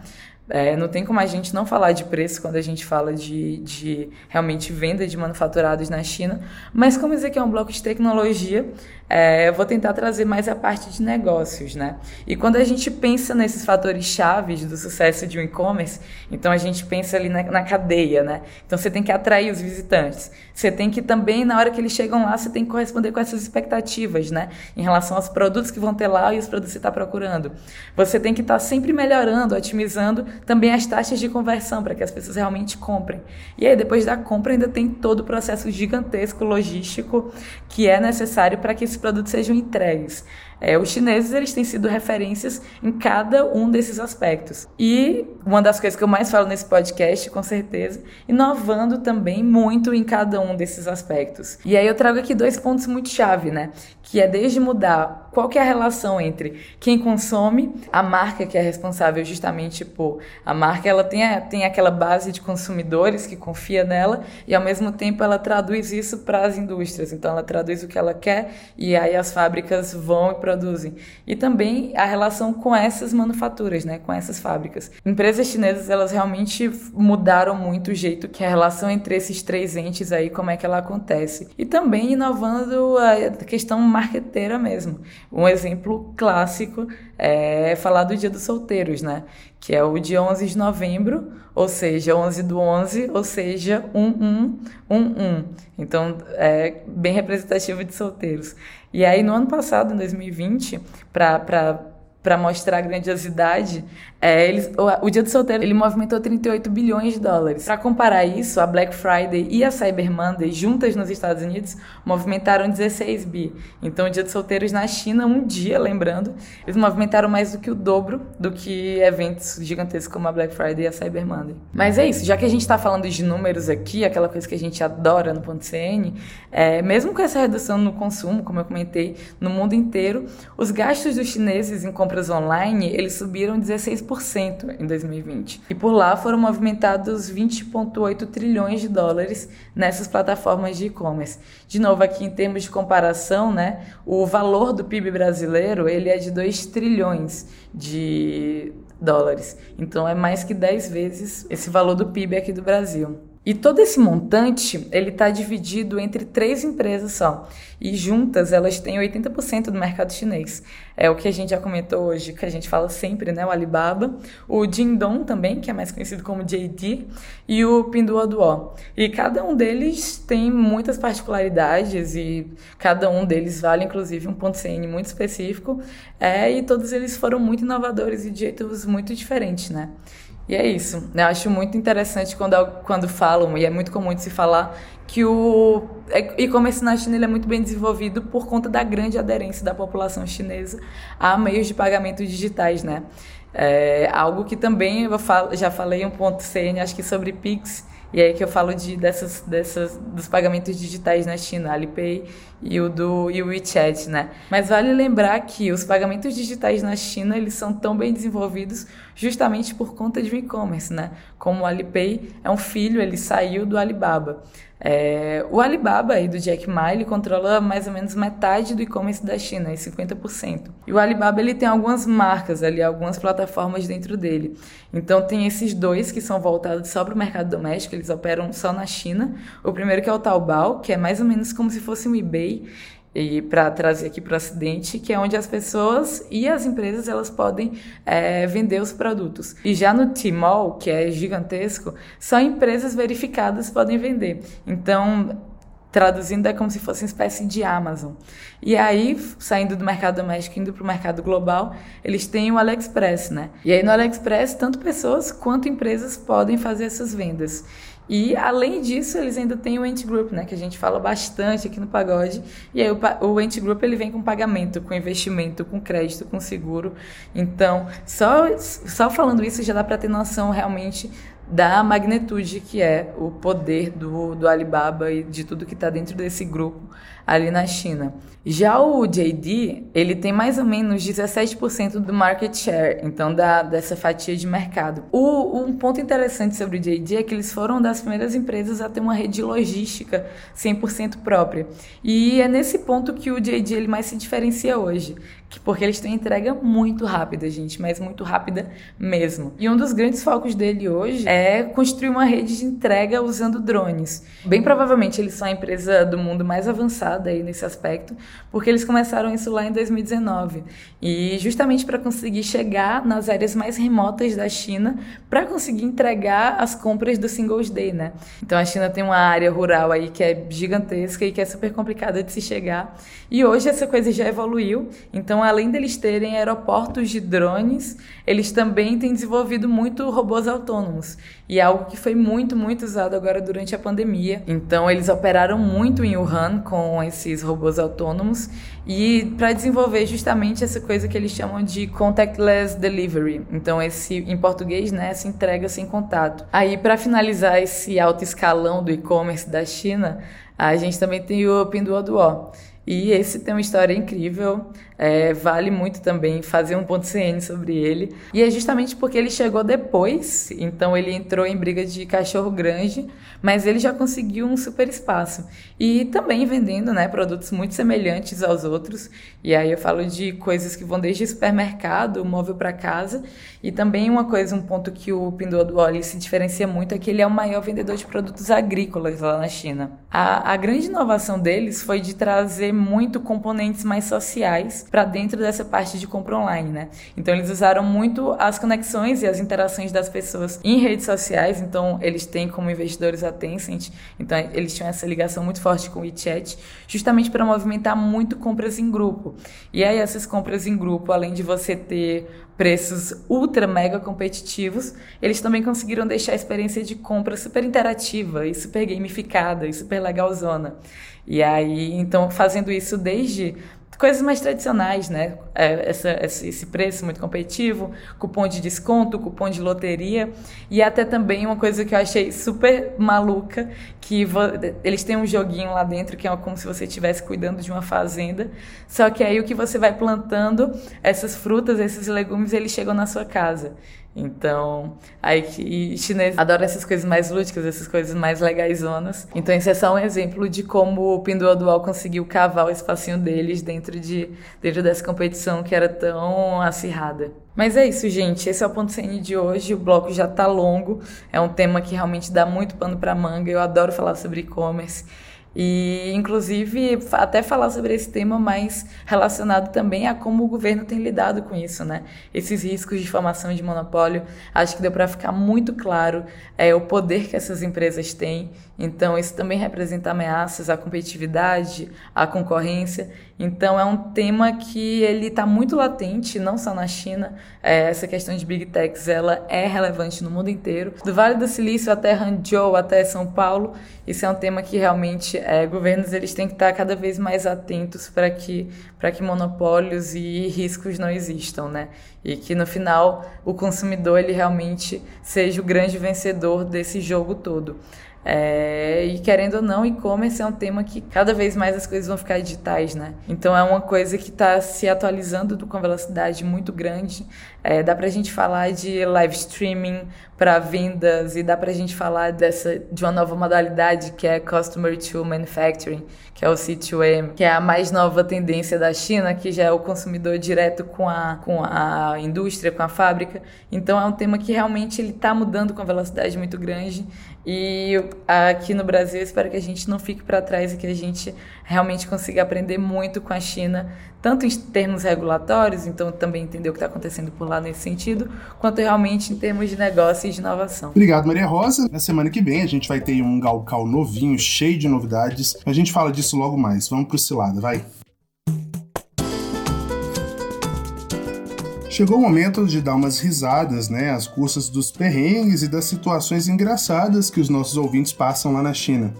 É, não tem como a gente não falar de preço quando a gente fala de, de realmente venda de manufaturados na China, mas como isso aqui é um bloco de tecnologia, é, eu vou tentar trazer mais a parte de negócios, né? E quando a gente pensa nesses fatores chaves do sucesso de um e-commerce, então a gente pensa ali na, na, cadeia, né? Então você tem que atrair os visitantes. Você tem que também, na hora que eles chegam lá, você tem que corresponder com essas expectativas, né? Em relação aos produtos que vão ter lá e os produtos que você está procurando. Você tem que estar tá sempre melhorando, otimizando também as taxas de conversão para que as pessoas realmente comprem. E aí, depois da compra, ainda tem todo o processo gigantesco logístico que é necessário para que esse produtos sejam entregues. É, os chineses eles têm sido referências em cada um desses aspectos. E uma das coisas que eu mais falo nesse podcast, com certeza, inovando também muito em cada um desses aspectos. E aí eu trago aqui dois pontos muito chave, né? Que é desde mudar qual que é a relação entre quem consome, a marca que é responsável justamente por a marca, ela tem, a, tem aquela base de consumidores que confia nela e ao mesmo tempo ela traduz isso para as indústrias. Então ela traduz o que ela quer e aí as fábricas vão e produzem. E também a relação com essas manufaturas, né, com essas fábricas. Empresas chinesas, elas realmente mudaram muito o jeito que a relação entre esses três entes aí, como é que ela acontece. E também inovando a questão marqueteira mesmo. Um exemplo clássico é falar do Dia dos Solteiros, né? Que é o dia 11 de novembro, ou seja, 11 do 11, ou seja, 1111. Então, é bem representativo de solteiros. E aí, no ano passado, em 2020, para para mostrar a grandiosidade, é, eles, o, o, Dia do Solteiro ele movimentou 38 bilhões de dólares. Para comparar isso, a Black Friday e a Cyber Monday, juntas nos Estados Unidos, movimentaram 16 bi. Então, o Dia dos Solteiros na China, um dia, lembrando, eles movimentaram mais do que o dobro do que eventos gigantescos como a Black Friday e a Cyber Monday. Mas é isso, já que a gente está falando de números aqui, aquela coisa que a gente adora no ponto .cn, é, mesmo com essa redução no consumo, como eu comentei, no mundo inteiro, os gastos dos chineses em compras online, eles subiram 16% em 2020. E por lá foram movimentados 20,8 trilhões de dólares nessas plataformas de e-commerce. De novo, aqui em termos de comparação, né, o valor do PIB brasileiro ele é de 2 trilhões de dólares. Então é mais que 10 vezes esse valor do PIB aqui do Brasil. E todo esse montante, ele está dividido entre três empresas só. E juntas, elas têm 80% do mercado chinês. É o que a gente já comentou hoje, que a gente fala sempre, né? O Alibaba, o Jingdong também, que é mais conhecido como JD, e o Pinduoduo. E cada um deles tem muitas particularidades e cada um deles vale, inclusive, um ponto CN muito específico. É, e todos eles foram muito inovadores e de jeitos muito diferentes, né? E é isso. Eu acho muito interessante quando, quando falam, e é muito comum de se falar, que o e-commerce na China é muito bem desenvolvido por conta da grande aderência da população chinesa a meios de pagamento digitais, né? É algo que também eu já falei um ponto CN, acho que sobre Pix, e aí que eu falo de dessas, dessas dos pagamentos digitais na China, Alipay e o do e o WeChat, né? Mas vale lembrar que os pagamentos digitais na China, eles são tão bem desenvolvidos justamente por conta de e-commerce, né? Como o Alipay é um filho, ele saiu do Alibaba. É, o Alibaba aí do Jack Ma, ele controla mais ou menos metade do e-commerce da China, 50%. E o Alibaba ele tem algumas marcas ali, algumas plataformas dentro dele. Então tem esses dois que são voltados só para o mercado doméstico, eles operam só na China. O primeiro que é o Taobao, que é mais ou menos como se fosse um eBay, e para trazer aqui para o Ocidente, que é onde as pessoas e as empresas elas podem é, vender os produtos. E já no Tmall, que é gigantesco, só empresas verificadas podem vender. Então, traduzindo, é como se fosse uma espécie de Amazon. E aí, saindo do mercado doméstico, indo para o mercado global, eles têm o AliExpress, né? E aí no AliExpress, tanto pessoas quanto empresas podem fazer essas vendas. E, além disso, eles ainda têm o Ant Group, né, que a gente fala bastante aqui no Pagode. E aí o, o Ant Group ele vem com pagamento, com investimento, com crédito, com seguro. Então, só, só falando isso já dá para ter noção realmente da magnitude que é o poder do, do Alibaba e de tudo que está dentro desse grupo ali na China. Já o JD, ele tem mais ou menos 17% do market share, então da, dessa fatia de mercado. O, um ponto interessante sobre o JD é que eles foram das primeiras empresas a ter uma rede logística 100% própria. E é nesse ponto que o JD ele mais se diferencia hoje, porque eles têm entrega muito rápida, gente, mas muito rápida mesmo. E um dos grandes focos dele hoje é construir uma rede de entrega usando drones. Bem provavelmente eles são a empresa do mundo mais avançada aí nesse aspecto, porque eles começaram isso lá em 2019. E justamente para conseguir chegar nas áreas mais remotas da China, para conseguir entregar as compras do Singles Day, né? Então a China tem uma área rural aí que é gigantesca e que é super complicada de se chegar. E hoje essa coisa já evoluiu. Então, além deles terem aeroportos de drones, eles também têm desenvolvido muito robôs autônomos. E é algo que foi muito, muito usado agora durante a pandemia. Então, eles operaram muito em Wuhan com esses robôs autônomos e para desenvolver justamente essa coisa que eles chamam de contactless delivery. Então, esse em português, né, essa entrega sem contato. Aí, para finalizar esse alto escalão do e-commerce da China, a gente também tem o Pinduoduo. E esse tem uma história incrível. É, vale muito também fazer um ponto CN sobre ele. E é justamente porque ele chegou depois, então ele entrou em briga de cachorro grande, mas ele já conseguiu um super espaço. E também vendendo né, produtos muito semelhantes aos outros. E aí eu falo de coisas que vão desde supermercado, móvel para casa. E também uma coisa, um ponto que o Pinduoduo se diferencia muito é que ele é o maior vendedor de produtos agrícolas lá na China. A, a grande inovação deles foi de trazer muito componentes mais sociais para dentro dessa parte de compra online, né? Então eles usaram muito as conexões e as interações das pessoas em redes sociais, então eles têm como investidores a Tencent, então eles tinham essa ligação muito forte com o WeChat, justamente para movimentar muito compras em grupo. E aí essas compras em grupo, além de você ter preços ultra mega competitivos, eles também conseguiram deixar a experiência de compra super interativa e super gamificada e super legalzona. E aí, então, fazendo isso desde coisas mais tradicionais, né? É, essa, esse preço muito competitivo, cupom de desconto, cupom de loteria e até também uma coisa que eu achei super maluca, que eles têm um joguinho lá dentro que é como se você estivesse cuidando de uma fazenda, só que aí o que você vai plantando, essas frutas, esses legumes, eles chegam na sua casa. Então, aí que chinês adora essas coisas mais lúdicas, essas coisas mais legaisonas. Então, esse é só um exemplo de como o Pinduoduo conseguiu cavar o espacinho deles dentro de dentro dessa competição que era tão acirrada. Mas é isso, gente. Esse é o ponto CN de hoje. O bloco já tá longo. É um tema que realmente dá muito pano para manga. Eu adoro falar sobre e-commerce. E, inclusive, até falar sobre esse tema mais relacionado também a como o governo tem lidado com isso, né? Esses riscos de formação de monopólio, acho que deu para ficar muito claro é, o poder que essas empresas têm. Então, isso também representa ameaças à competitividade, à concorrência. Então, é um tema que ele está muito latente, não só na China. É, essa questão de big techs, ela é relevante no mundo inteiro. Do Vale do Silício até Hangzhou, até São Paulo, isso é um tema que realmente é, governos eles têm que estar cada vez mais atentos para que, que monopólios e riscos não existam, né? E que no final o consumidor ele realmente seja o grande vencedor desse jogo todo. É, e querendo ou não, e-commerce é um tema que cada vez mais as coisas vão ficar digitais, né? Então é uma coisa que está se atualizando com velocidade muito grande. É, dá para a gente falar de live streaming para vendas e dá para a gente falar dessa de uma nova modalidade que é Customer to Manufacturing, que é o C2M, que é a mais nova tendência da China, que já é o consumidor direto com a, com a indústria, com a fábrica. Então é um tema que realmente ele está mudando com velocidade muito grande e aqui no Brasil, espero que a gente não fique para trás e que a gente realmente consiga aprender muito com a China, tanto em termos regulatórios, então também entender o que está acontecendo por lá nesse sentido, quanto realmente em termos de negócio e de inovação. Obrigado, Maria Rosa. Na semana que vem a gente vai ter um Galcal novinho, cheio de novidades. A gente fala disso logo mais. Vamos pro Cilada, vai. Chegou o momento de dar umas risadas, né, às custas dos perrengues e das situações engraçadas que os nossos ouvintes passam lá na China.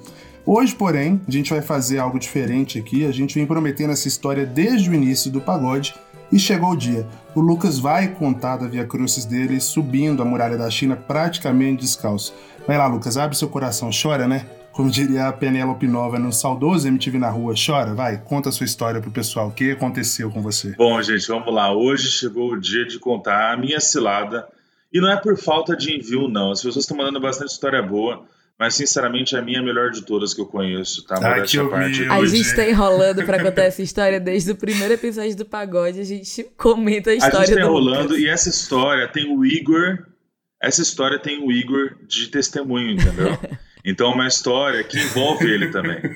Hoje, porém, a gente vai fazer algo diferente aqui. A gente vem prometendo essa história desde o início do pagode e chegou o dia. O Lucas vai contar da Via Crucis dele subindo a muralha da China praticamente descalço. Vai lá, Lucas, abre seu coração, chora, né? Como diria a Penélope Nova no saudoso MTV na rua, chora, vai, conta a sua história pro pessoal. O que aconteceu com você? Bom, gente, vamos lá. Hoje chegou o dia de contar a minha cilada. E não é por falta de envio, não. As pessoas estão mandando bastante história boa. mas sinceramente é a minha melhor de todas que eu conheço, tá? Ah, que parte. A gente tá enrolando pra contar essa história desde o primeiro episódio do Pagode, a gente comenta a história A gente tá enrolando Lucas. e essa história tem o Igor, essa história tem o Igor de testemunho, entendeu? Então é uma história que envolve ele também.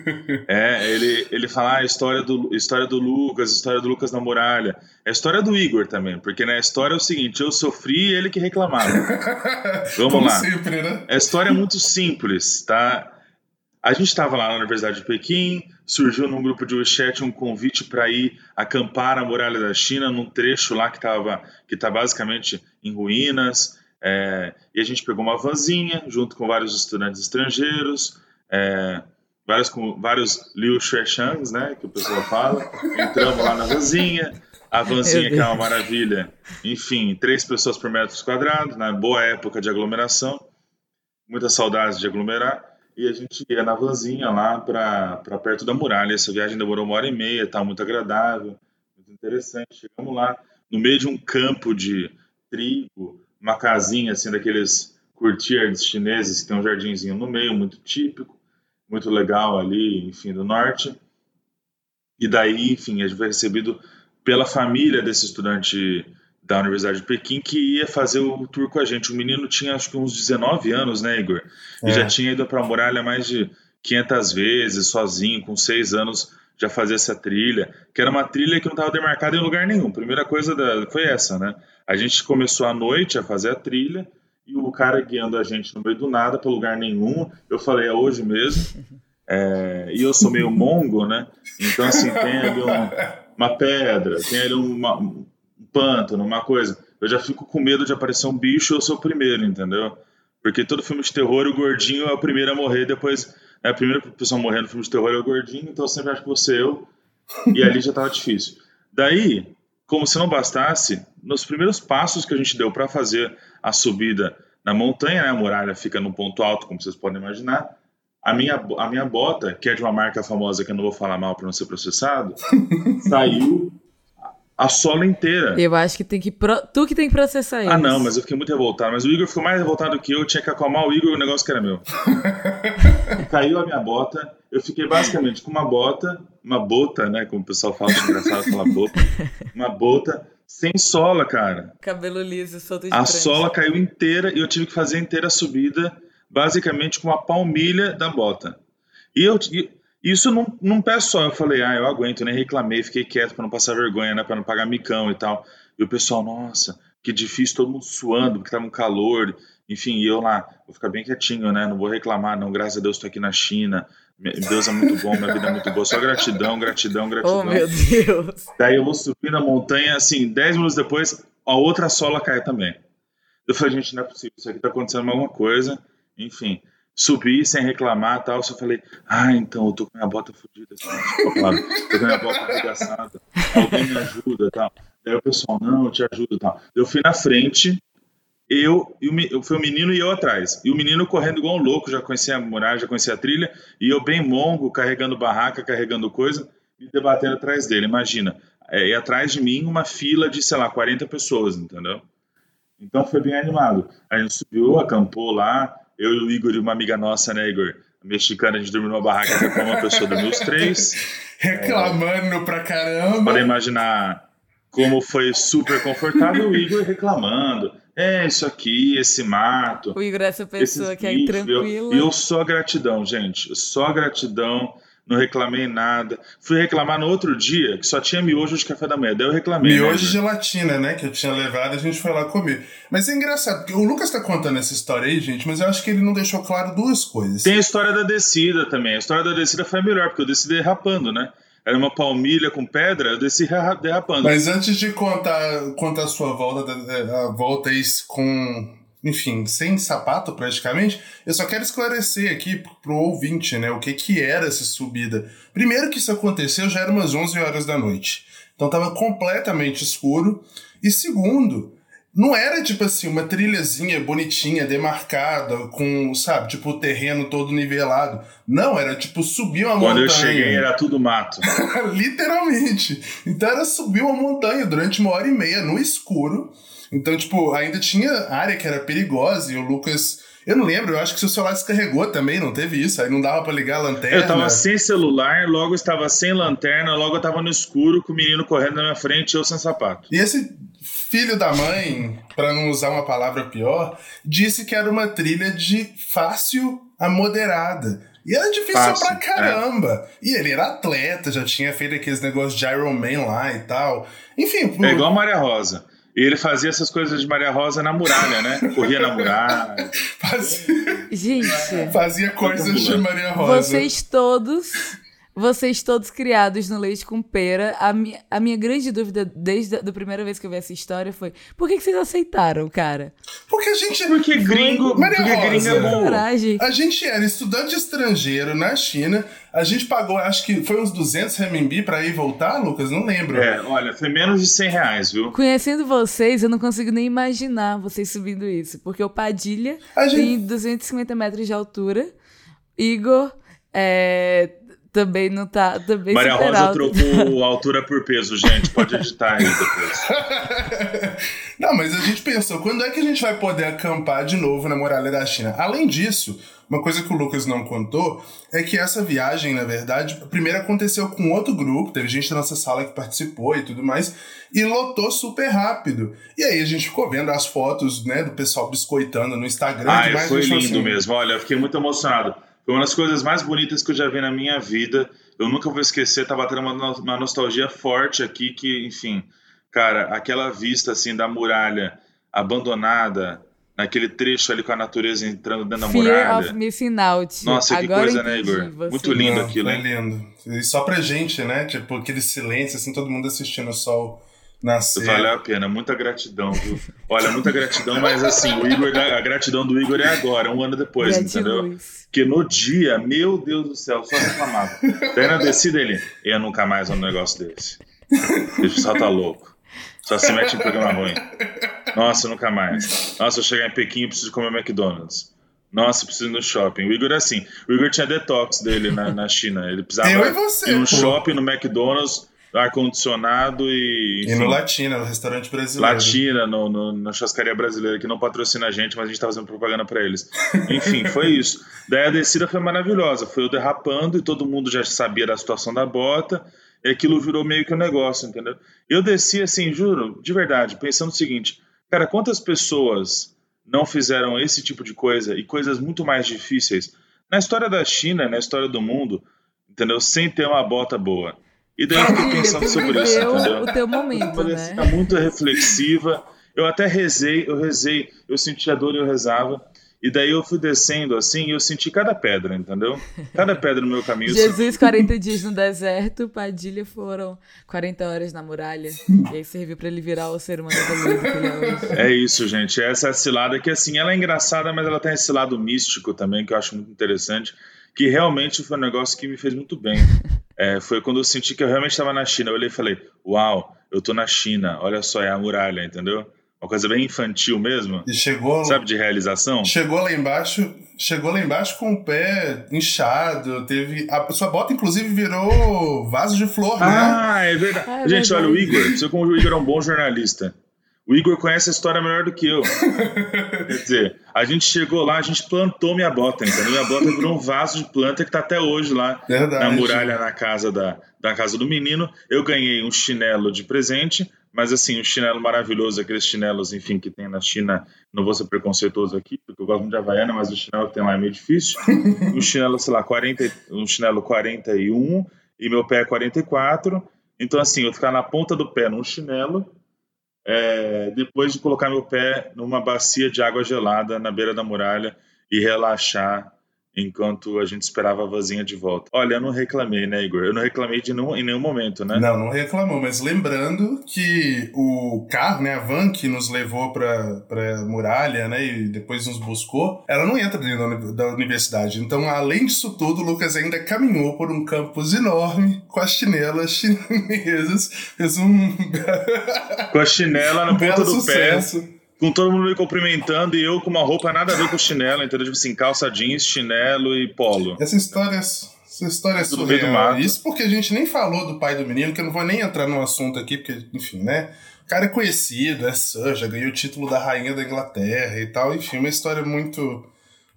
É, ele, ele fala ah, a história do, história do Lucas, história do Lucas na muralha. É a história do Igor também, porque na né, história é o seguinte, eu sofri e ele que reclamava. Vamos Como lá. Sempre, né? A história é muito simples, tá? A gente estava lá na Universidade de Pequim, surgiu num grupo de WeChat um convite para ir acampar na muralha da China, num trecho lá que estava que tá basicamente em ruínas. É, e a gente pegou uma vanzinha junto com vários estudantes estrangeiros, é, vários, com, vários Liu Shueshangs, né, que o pessoal fala. Entramos lá na vanzinha, a vanzinha que é uma maravilha. Enfim, três pessoas por metro quadrado, na boa época de aglomeração. Muitas saudades de aglomerar. E a gente ia na vanzinha lá para perto da muralha. Essa viagem demorou uma hora e meia, tá muito agradável, muito interessante. Chegamos lá, no meio de um campo de trigo, uma casinha assim daqueles courtiers chineses que tem um jardinzinho no meio, muito típico, muito legal ali, enfim, do norte. E daí, enfim, a gente foi recebido pela família desse estudante da Universidade de Pequim que ia fazer o tour com a gente. O menino tinha acho que uns 19 anos, né, Igor? E é. já tinha ido para a muralha mais de 500 vezes, sozinho, com 6 anos já fazia essa trilha, que era uma trilha que não estava demarcada em lugar nenhum. Primeira coisa da, foi essa, né? A gente começou à noite a fazer a trilha e o cara guiando a gente no meio do nada, para lugar nenhum. Eu falei, é hoje mesmo. É, e eu sou meio mongo, né? Então, assim, tem ali um, uma pedra, tem ali uma, um pântano, uma coisa. Eu já fico com medo de aparecer um bicho eu sou o primeiro, entendeu? Porque todo filme de terror, o gordinho é o primeiro a morrer, depois é a primeira pessoa a morrer no filme de terror é o gordinho, então eu sempre acho que você eu. E ali já tava difícil. Daí, como se não bastasse, nos primeiros passos que a gente deu para fazer a subida na montanha, né, a muralha fica num ponto alto, como vocês podem imaginar, a minha, a minha bota, que é de uma marca famosa que eu não vou falar mal para não ser processado, saiu a sola inteira. Eu acho que tem que. Pro... Tu que tem que processar isso. Ah, não, mas eu fiquei muito revoltado. Mas o Igor ficou mais revoltado que eu, eu tinha que acalmar o Igor o negócio que era meu. Caiu a minha bota. Eu fiquei basicamente com uma bota, uma bota, né? Como o pessoal fala, é engraçado falar bota. Uma bota sem sola, cara. Cabelo liso, solto de A frente. sola caiu inteira e eu tive que fazer inteira a subida, basicamente com uma palmilha da bota. E eu, isso não, não pé só. Eu falei, ah, eu aguento, nem reclamei, fiquei quieto para não passar vergonha, né? Para não pagar micão e tal. E o pessoal, nossa, que difícil, todo mundo suando, porque tava um calor. Enfim, e eu lá, vou ficar bem quietinho, né? Não vou reclamar, não. Graças a Deus estou aqui na China. Deus é muito bom, minha vida é muito boa. Só gratidão, gratidão, gratidão. Oh, meu Deus. Daí eu vou subir na montanha, assim, 10 minutos depois, a outra sola cai também. Eu falei, gente, não é possível, isso aqui tá acontecendo alguma coisa. Enfim, subi sem reclamar tal. Só falei, ah, então eu tô com minha bota fodida, assim, tô com minha bota arregaçada, alguém me ajuda tal. Daí o pessoal, não, eu te ajudo tal. Eu fui na frente, eu, eu foi o menino e eu atrás. E o menino correndo igual um louco, já conhecia a muralha, já conhecia a trilha, e eu bem mongo, carregando barraca, carregando coisa, e debatendo atrás dele. Imagina, é, e atrás de mim uma fila de, sei lá, 40 pessoas, entendeu? Então foi bem animado. A gente subiu, acampou lá, eu e o Igor e uma amiga nossa, né, Igor? Mexicana, a gente dormiu numa barraca com uma pessoa dormiu os três. Reclamando é, pra caramba. Pode imaginar como foi super confortável o Igor reclamando. É, isso aqui, esse mato. O Igor é essa pessoa que é tranquila. E eu, eu só gratidão, gente. Só gratidão não reclamei nada. Fui reclamar no outro dia, que só tinha miojo de café da manhã. Daí eu reclamei. Né, miojo né? de gelatina, né? Que eu tinha levado e a gente foi lá comer. Mas é engraçado, porque o Lucas tá contando essa história aí, gente, mas eu acho que ele não deixou claro duas coisas. Tem a história da descida também. A história da descida foi melhor, porque eu desci derrapando, né? Era uma palmilha com pedra, eu desci derrapando. Mas antes de contar, contar a sua volta, a volta com enfim, sem sapato praticamente, eu só quero esclarecer aqui pro ouvinte, né, o que que era essa subida. Primeiro que isso aconteceu já era umas 11 horas da noite. Então tava completamente escuro. E segundo, não era tipo assim, uma trilhazinha bonitinha, demarcada, com, sabe, tipo o terreno todo nivelado. Não, era tipo subir uma Quando montanha. Quando eu cheguei era tudo mato. Literalmente. Então era subir uma montanha durante uma hora e meia no escuro então, tipo, ainda tinha área que era perigosa e o Lucas Eu não lembro, eu acho que seu celular descarregou também, não teve isso? Aí não dava para ligar a lanterna. Eu tava sem celular, logo estava sem lanterna, logo eu tava no escuro com o menino correndo na minha frente e eu sem sapato. E esse filho da mãe, para não usar uma palavra pior, disse que era uma trilha de fácil a moderada. E era difícil Fácil, pra é. caramba. É. E ele era atleta, já tinha feito aqueles negócios de Iron Man lá e tal. Enfim. É igual a Maria Rosa. E ele fazia essas coisas de Maria Rosa na muralha, né? Corria na muralha. Fazia... Gente. Fazia coisas de Maria Rosa. Vocês todos vocês todos criados no leite com pera. A minha, a minha grande dúvida desde a da primeira vez que eu vi essa história foi: por que, que vocês aceitaram, cara? Porque a gente. Porque gringo. Maria porque gringo é bom. Coragem. A gente era estudante estrangeiro na China. A gente pagou, acho que foi uns 200 renminbi pra ir e voltar, Lucas? Não lembro. É, olha, foi menos de 100 reais, viu? Conhecendo vocês, eu não consigo nem imaginar vocês subindo isso. Porque o Padilha a tem gente... 250 metros de altura. Igor. É, também não tá. Também Maria Rosa alto. trocou altura por peso, gente. Pode editar aí depois. não, mas a gente pensou, quando é que a gente vai poder acampar de novo na muralha da China? Além disso, uma coisa que o Lucas não contou é que essa viagem, na verdade, primeiro aconteceu com outro grupo, teve gente da nossa sala que participou e tudo mais, e lotou super rápido. E aí a gente ficou vendo as fotos, né, do pessoal biscoitando no Instagram. Ah, foi lindo assim, mesmo. Olha, eu fiquei muito emocionado. Foi uma das coisas mais bonitas que eu já vi na minha vida. Eu nunca vou esquecer, tava tendo uma, uma nostalgia forte aqui que, enfim, cara, aquela vista assim da muralha abandonada, naquele trecho ali com a natureza entrando dentro da muralha. Fear of Missing Out. Nossa, Agora que coisa, né, Igor? Você. Muito lindo Não, aquilo. Foi lindo. E só pra gente, né? Tipo, aquele silêncio, assim, todo mundo assistindo o sol nascer. Valeu a pena, muita gratidão, viu? Olha, muita gratidão, mas assim, o Igor, a gratidão do Igor é agora, um ano depois, entendeu? Porque no dia, meu Deus do céu, só reclamava. Daí na descida ele, eu nunca mais um negócio desse. Ele só tá louco. Só se mete em programa ruim. Nossa, nunca mais. Nossa, eu chegar em Pequim e preciso comer McDonald's. Nossa, preciso ir no shopping. O Igor é assim. O Igor tinha detox dele na, na China. Ele precisava ir no shopping, no McDonald's, ar-condicionado e. Enfim, e no Latina, no restaurante brasileiro. Latina, no, no, na chascaria brasileira, que não patrocina a gente, mas a gente tá fazendo propaganda para eles. Enfim, foi isso. Daí a descida foi maravilhosa. Foi eu derrapando e todo mundo já sabia da situação da bota. E aquilo virou meio que um negócio, entendeu? Eu desci assim, juro, de verdade, pensando o seguinte: cara, quantas pessoas não fizeram esse tipo de coisa e coisas muito mais difíceis na história da China, na história do mundo, entendeu? Sem ter uma bota boa. E daí eu fiquei pensando sobre isso, entendeu? o teu momento, né? Ficar muito reflexiva. Eu até rezei, eu rezei, eu senti a dor e eu rezava. E daí eu fui descendo assim e eu senti cada pedra, entendeu? Cada pedra no meu caminho. Jesus, 40 dias no deserto, Padilha foram 40 horas na muralha. E aí serviu para ele virar o ser humano evoluído que ele é hoje. É isso, gente. Essa é a cilada que, assim, ela é engraçada, mas ela tem esse lado místico também, que eu acho muito interessante. Que realmente foi um negócio que me fez muito bem. É, foi quando eu senti que eu realmente estava na China. Eu olhei e falei: Uau, eu tô na China, olha só, é a muralha, entendeu? Uma coisa bem infantil mesmo. E chegou. Sabe, de realização? Chegou lá embaixo, chegou lá embaixo com o pé inchado. Teve. A sua bota, inclusive, virou vaso de flor, né? Ah, é verdade. Ah, é Gente, verdade. olha, o Igor, você como o Igor é um bom jornalista. O Igor conhece a história melhor do que eu. Quer dizer, a gente chegou lá, a gente plantou minha bota, entendeu? Minha bota virou um vaso de planta que tá até hoje lá Verdade. na muralha na casa da, da casa do menino. Eu ganhei um chinelo de presente, mas assim, um chinelo maravilhoso, aqueles chinelos, enfim, que tem na China. Não vou ser preconceituoso aqui, porque eu gosto muito de Havaiana, mas o chinelo que tem lá é meio difícil. um chinelo, sei lá, 40, um chinelo 41 e meu pé é 44. Então, assim, eu ficar na ponta do pé num chinelo é, depois de colocar meu pé numa bacia de água gelada na beira da muralha e relaxar enquanto a gente esperava a vozinha de volta. Olha, eu não reclamei, né, Igor? Eu não reclamei de nenhum, em nenhum momento, né? Não, não reclamou, mas lembrando que o carro, né, a van que nos levou pra, pra muralha, né, e depois nos buscou, ela não entra dentro da universidade. Então, além disso tudo, o Lucas ainda caminhou por um campus enorme com as chinelas chinesas, fez um... com a chinela na ponta do sucesso. pé com todo mundo me cumprimentando e eu com uma roupa nada a ver com chinelo, entendeu? Tipo assim, calça jeans, chinelo e polo. Essa história, essa história é surreal. Isso porque a gente nem falou do pai do menino, que eu não vou nem entrar no assunto aqui, porque, enfim, né? O cara é conhecido, é Sir, já ganhou o título da rainha da Inglaterra e tal. Enfim, uma história muito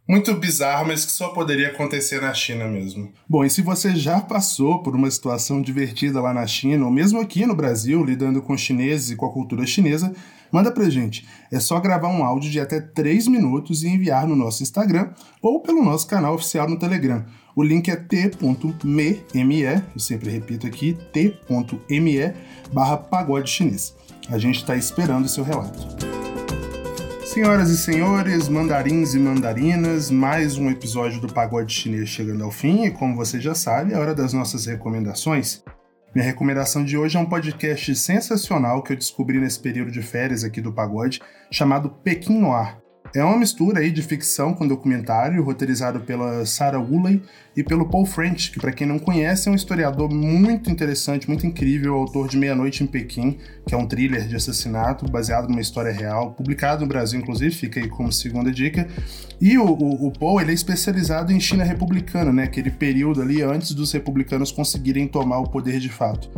muito bizarro, mas que só poderia acontecer na China mesmo. Bom, e se você já passou por uma situação divertida lá na China, ou mesmo aqui no Brasil, lidando com chineses e com a cultura chinesa, manda pra gente. É só gravar um áudio de até 3 minutos e enviar no nosso Instagram ou pelo nosso canal oficial no Telegram. O link é t.me, eu sempre repito aqui, t.me barra pagode chinês. A gente está esperando o seu relato. Senhoras e senhores, mandarins e mandarinas, mais um episódio do Pagode Chinês chegando ao fim e, como você já sabe, é hora das nossas recomendações. Minha recomendação de hoje é um podcast sensacional que eu descobri nesse período de férias aqui do Pagode, chamado Pequim Noir. É uma mistura aí de ficção com documentário, roteirizado pela Sarah Woolley e pelo Paul French, que para quem não conhece é um historiador muito interessante, muito incrível, autor de Meia Noite em Pequim, que é um thriller de assassinato baseado numa história real, publicado no Brasil inclusive, fica aí como segunda dica. E o, o, o Paul ele é especializado em China republicana, né, aquele período ali antes dos republicanos conseguirem tomar o poder de fato.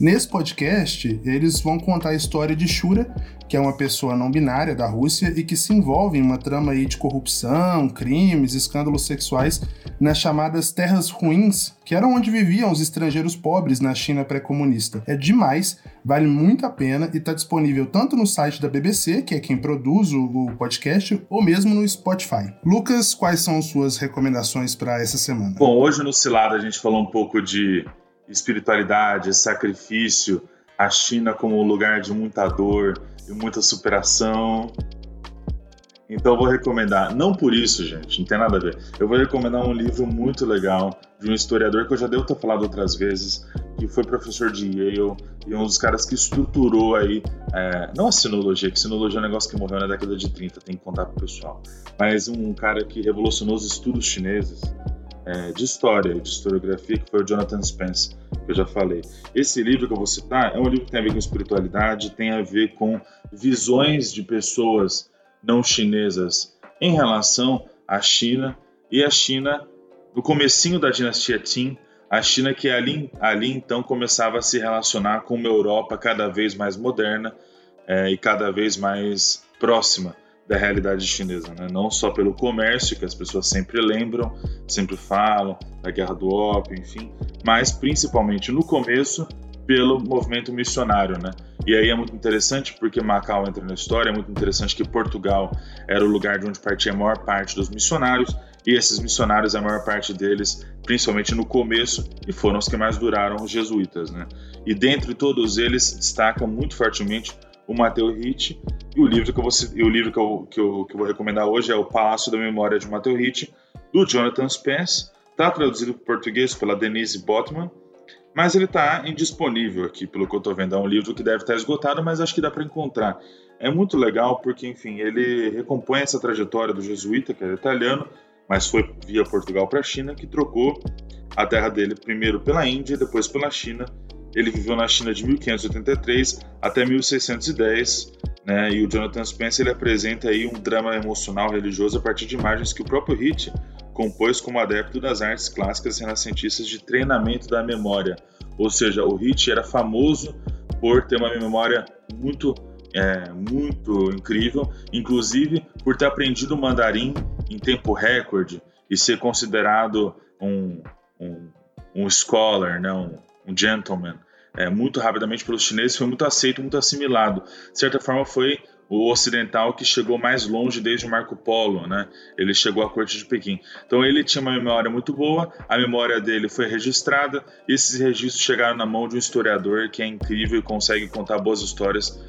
Nesse podcast, eles vão contar a história de Shura, que é uma pessoa não binária da Rússia e que se envolve em uma trama aí de corrupção, crimes, escândalos sexuais nas chamadas terras ruins, que eram onde viviam os estrangeiros pobres na China pré-comunista. É demais, vale muito a pena e está disponível tanto no site da BBC, que é quem produz o podcast, ou mesmo no Spotify. Lucas, quais são suas recomendações para essa semana? Bom, hoje no Cilada a gente falou um pouco de espiritualidade, sacrifício, a China como um lugar de muita dor e muita superação. Então eu vou recomendar, não por isso, gente, não tem nada a ver. Eu vou recomendar um livro muito legal de um historiador que eu já devo ter falado outras vezes, que foi professor de Yale e um dos caras que estruturou aí, é, não a sinologia, que sinologia é um negócio que morreu na década de 30, tem que contar pro pessoal, mas um cara que revolucionou os estudos chineses é, de história e de historiografia, que foi o Jonathan Spence, que eu já falei. Esse livro que eu vou citar é um livro que tem a ver com espiritualidade, tem a ver com visões de pessoas não chinesas em relação à China e a China no comecinho da dinastia Qin, a China que ali, ali então começava a se relacionar com uma Europa cada vez mais moderna é, e cada vez mais próxima da realidade chinesa, né? não só pelo comércio, que as pessoas sempre lembram, sempre falam, da guerra do ópio, enfim, mas principalmente no começo pelo movimento missionário, né? E aí é muito interessante porque Macau entra na história, é muito interessante que Portugal era o lugar de onde partia a maior parte dos missionários, e esses missionários, a maior parte deles, principalmente no começo, e foram os que mais duraram, os jesuítas, né? E dentre todos eles, destaca muito fortemente o Mateu Ricci, e o livro que eu vou, o livro que eu, que, eu, que eu vou recomendar hoje é O Palácio da Memória de Mateu Ricci, do Jonathan Spence. Está traduzido para português pela Denise Botman, mas ele está indisponível aqui, pelo que eu estou vendo. É um livro que deve estar esgotado, mas acho que dá para encontrar. É muito legal porque, enfim, ele recompõe essa trajetória do jesuíta, que era italiano, mas foi via Portugal para a China, que trocou a terra dele primeiro pela Índia e depois pela China. Ele viveu na China de 1583 até 1610, né? E o Jonathan Spence ele apresenta aí um drama emocional religioso a partir de imagens que o próprio Hit compôs como adepto das artes clássicas renascentistas de treinamento da memória. Ou seja, o Hit era famoso por ter uma memória muito é, muito incrível, inclusive por ter aprendido mandarim em tempo recorde e ser considerado um, um, um scholar, né, um, um gentleman, é, muito rapidamente pelos chineses, foi muito aceito, muito assimilado. De certa forma, foi o ocidental que chegou mais longe desde Marco Polo, né? Ele chegou à corte de Pequim. Então ele tinha uma memória muito boa, a memória dele foi registrada, e esses registros chegaram na mão de um historiador que é incrível e consegue contar boas histórias